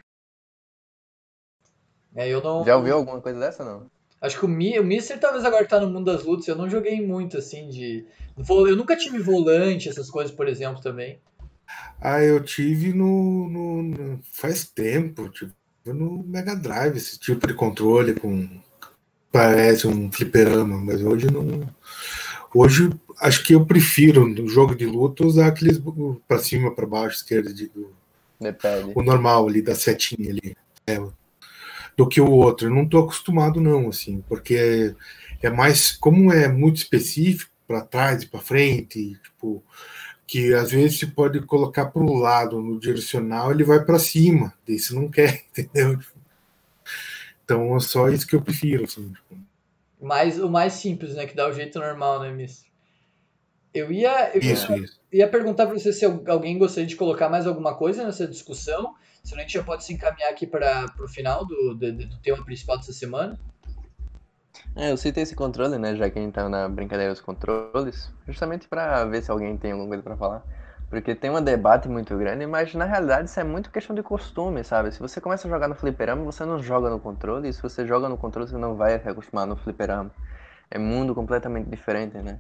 É, eu não... Já ouviu alguma coisa dessa, não? Acho que o, Mi, o Mister talvez agora tá no mundo das lutas, eu não joguei muito, assim, de... Eu nunca tive volante, essas coisas, por exemplo, também. Ah, eu tive no, no, no faz tempo, tipo, no Mega Drive, esse tipo de controle com parece um fliperama, mas hoje não. Hoje acho que eu prefiro no jogo de luta usar aqueles para cima, para baixo, esquerda, de, do, o normal ali da setinha ali, é, do que o outro. Eu não estou acostumado não, assim, porque é, é mais como é muito específico para trás e para frente, tipo que às vezes se pode colocar para o lado no direcional, ele vai para cima, daí você não quer, entendeu? Então é só isso que eu prefiro. Assim, tipo. mais, o mais simples, né? Que dá o jeito normal, né, Miss? Eu ia, eu isso, ia, isso. ia perguntar para você se alguém gostaria de colocar mais alguma coisa nessa discussão. Se a gente já pode se encaminhar aqui para o final do, do, do tema principal dessa semana. É, eu citei esse controle, né, já que a gente tá na brincadeira dos controles, justamente pra ver se alguém tem alguma coisa pra falar. Porque tem um debate muito grande, mas na realidade isso é muito questão de costume, sabe? Se você começa a jogar no fliperama, você não joga no controle, e se você joga no controle, você não vai se acostumar no fliperama. É mundo completamente diferente, né?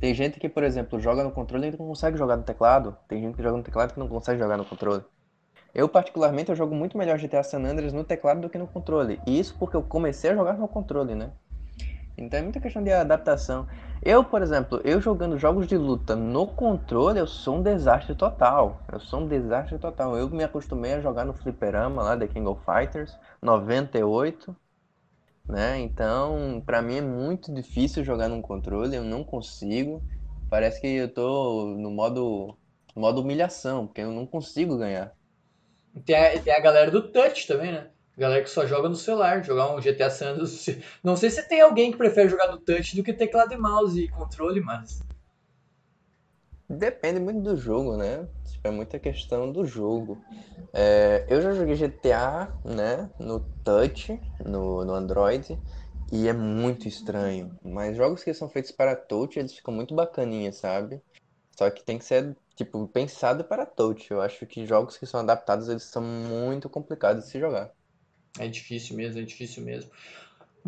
Tem gente que, por exemplo, joga no controle e não consegue jogar no teclado. Tem gente que joga no teclado que não consegue jogar no controle. Eu, particularmente, eu jogo muito melhor GTA San Andreas no teclado do que no controle. E isso porque eu comecei a jogar no controle, né? Então é muita questão de adaptação. Eu, por exemplo, eu jogando jogos de luta no controle, eu sou um desastre total. Eu sou um desastre total. Eu me acostumei a jogar no fliperama lá, The King of Fighters, 98 né? Então, para mim é muito difícil jogar num controle, eu não consigo. Parece que eu tô no modo, modo humilhação, porque eu não consigo ganhar. Tem a, tem a galera do touch também, né? Galera que só joga no celular, jogar um GTA San Andreas. Não sei se tem alguém que prefere jogar no touch do que teclado e mouse e controle, mas. Depende muito do jogo, né? Tipo, é muita questão do jogo. É, eu já joguei GTA, né, no touch, no, no Android, e é muito estranho. Mas jogos que são feitos para touch, eles ficam muito bacaninhas, sabe? Só que tem que ser, tipo, pensado para touch. Eu acho que jogos que são adaptados, eles são muito complicados de se jogar. É difícil mesmo, é difícil mesmo.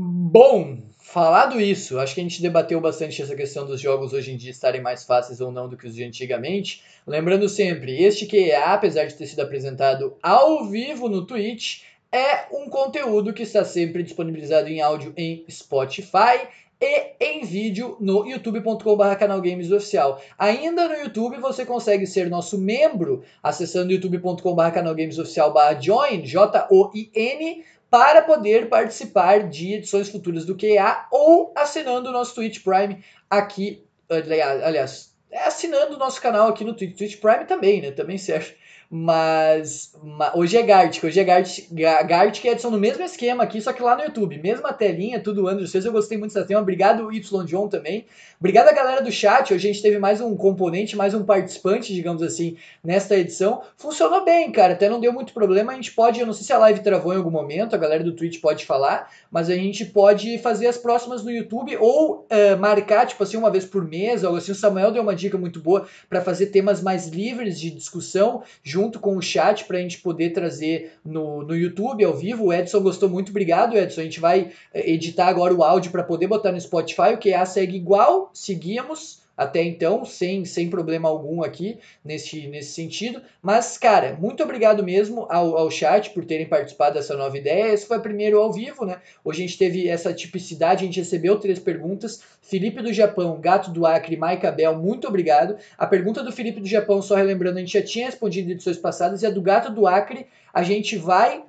Bom, falado isso, acho que a gente debateu bastante essa questão dos jogos hoje em dia estarem mais fáceis ou não do que os de antigamente. Lembrando sempre, este QA, apesar de ter sido apresentado ao vivo no Twitch, é um conteúdo que está sempre disponibilizado em áudio em Spotify e em vídeo no youtube.com.br canalgamesoficial. Ainda no YouTube você consegue ser nosso membro acessando youtube.com.br canalgamesoficial join, J-O-I-N, para poder participar de edições futuras do QA ou assinando o nosso Twitch Prime aqui, aliás, é assinando o nosso canal aqui no Twitch, Twitch Prime também, né? Também serve. Mas, mas, hoje é Gartic, hoje é Gartic, Gartic é edição no mesmo esquema aqui, só que lá no YouTube, mesma telinha, tudo Andrew vocês eu gostei muito dessa tema, obrigado Y John também, obrigado a galera do chat, hoje a gente teve mais um componente, mais um participante, digamos assim, nesta edição, funcionou bem, cara, até não deu muito problema, a gente pode, eu não sei se a live travou em algum momento, a galera do Twitch pode falar, mas a gente pode fazer as próximas no YouTube ou uh, marcar, tipo assim, uma vez por mês, algo assim, o Samuel deu uma dica muito boa para fazer temas mais livres de discussão, junto com o chat para a gente poder trazer no, no YouTube ao vivo. O Edson gostou muito, obrigado, Edson. A gente vai eh, editar agora o áudio para poder botar no Spotify. O QA segue igual, seguíamos até então, sem, sem problema algum aqui nesse, nesse sentido. Mas, cara, muito obrigado mesmo ao, ao chat por terem participado dessa nova ideia. Esse foi primeiro ao vivo, né? Hoje a gente teve essa tipicidade, a gente recebeu três perguntas. Felipe do Japão, Gato do Acre, Maica Bel, muito obrigado. A pergunta do Felipe do Japão, só relembrando, a gente já tinha respondido em edições passadas, e a do Gato do Acre, a gente vai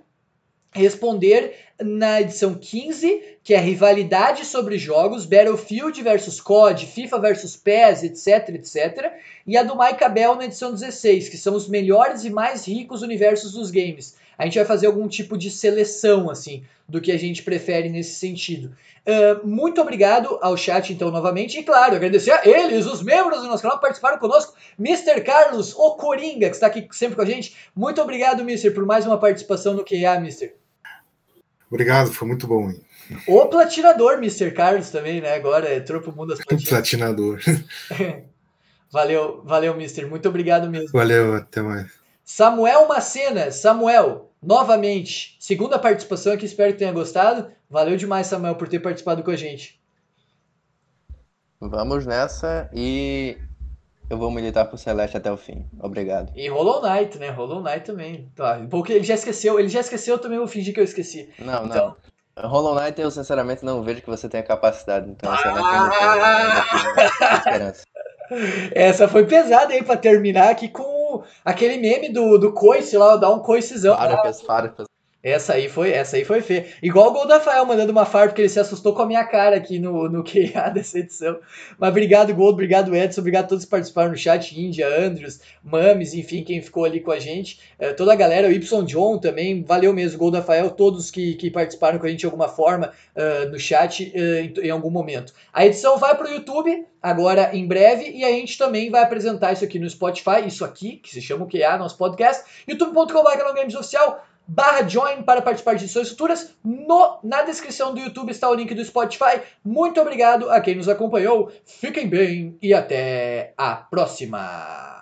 responder na edição 15, que é rivalidade sobre jogos, Battlefield versus COD, FIFA versus PES, etc, etc, e a do Mike Bell na edição 16, que são os melhores e mais ricos universos dos games. A gente vai fazer algum tipo de seleção, assim, do que a gente prefere nesse sentido. Uh, muito obrigado ao chat, então, novamente. E, claro, agradecer a eles, os membros do nosso canal, que participaram conosco. Mr. Carlos, o Coringa, que está aqui sempre com a gente. Muito obrigado, Mister, por mais uma participação no QA, Mister. Obrigado, foi muito bom. Hein? O platinador, Mr. Carlos, também, né? Agora entrou pro mundo das platinas. Platinador. valeu, valeu, Mister. Muito obrigado mesmo. Valeu, até mais. Samuel Macena, Samuel, novamente, segunda participação aqui, espero que tenha gostado. Valeu demais, Samuel, por ter participado com a gente. Vamos nessa e eu vou militar pro Celeste até o fim. Obrigado. E Hollow Knight, né? Hollow Knight também. Tá. Porque ele já esqueceu, ele já esqueceu, eu também vou fingir que eu esqueci. Não, então... não. Hollow Knight eu sinceramente não vejo que você tenha capacidade. Então essa ah! é esperança. Essa foi pesada aí pra terminar aqui com aquele meme do, do coice lá, dá um coicezão. Farpas, farpas. Essa aí foi, essa aí foi feia. Igual o Gol da Rafael mandando uma farpa porque ele se assustou com a minha cara aqui no, no QA dessa edição. Mas obrigado, Gold, obrigado, Edson, obrigado a todos que participaram no chat, Índia, Andrews, Mames, enfim, quem ficou ali com a gente. Uh, toda a galera, o Y John também, valeu mesmo, Gol da Rafael, todos que, que participaram com a gente de alguma forma uh, no chat uh, em, em, algum momento. A edição vai para o YouTube agora em breve e a gente também vai apresentar isso aqui no Spotify, isso aqui, que se chama o QA, nosso podcast, youtube.com.br Oficial barra join para participar de edições futuras. No, na descrição do YouTube está o link do Spotify. Muito obrigado a quem nos acompanhou. Fiquem bem e até a próxima.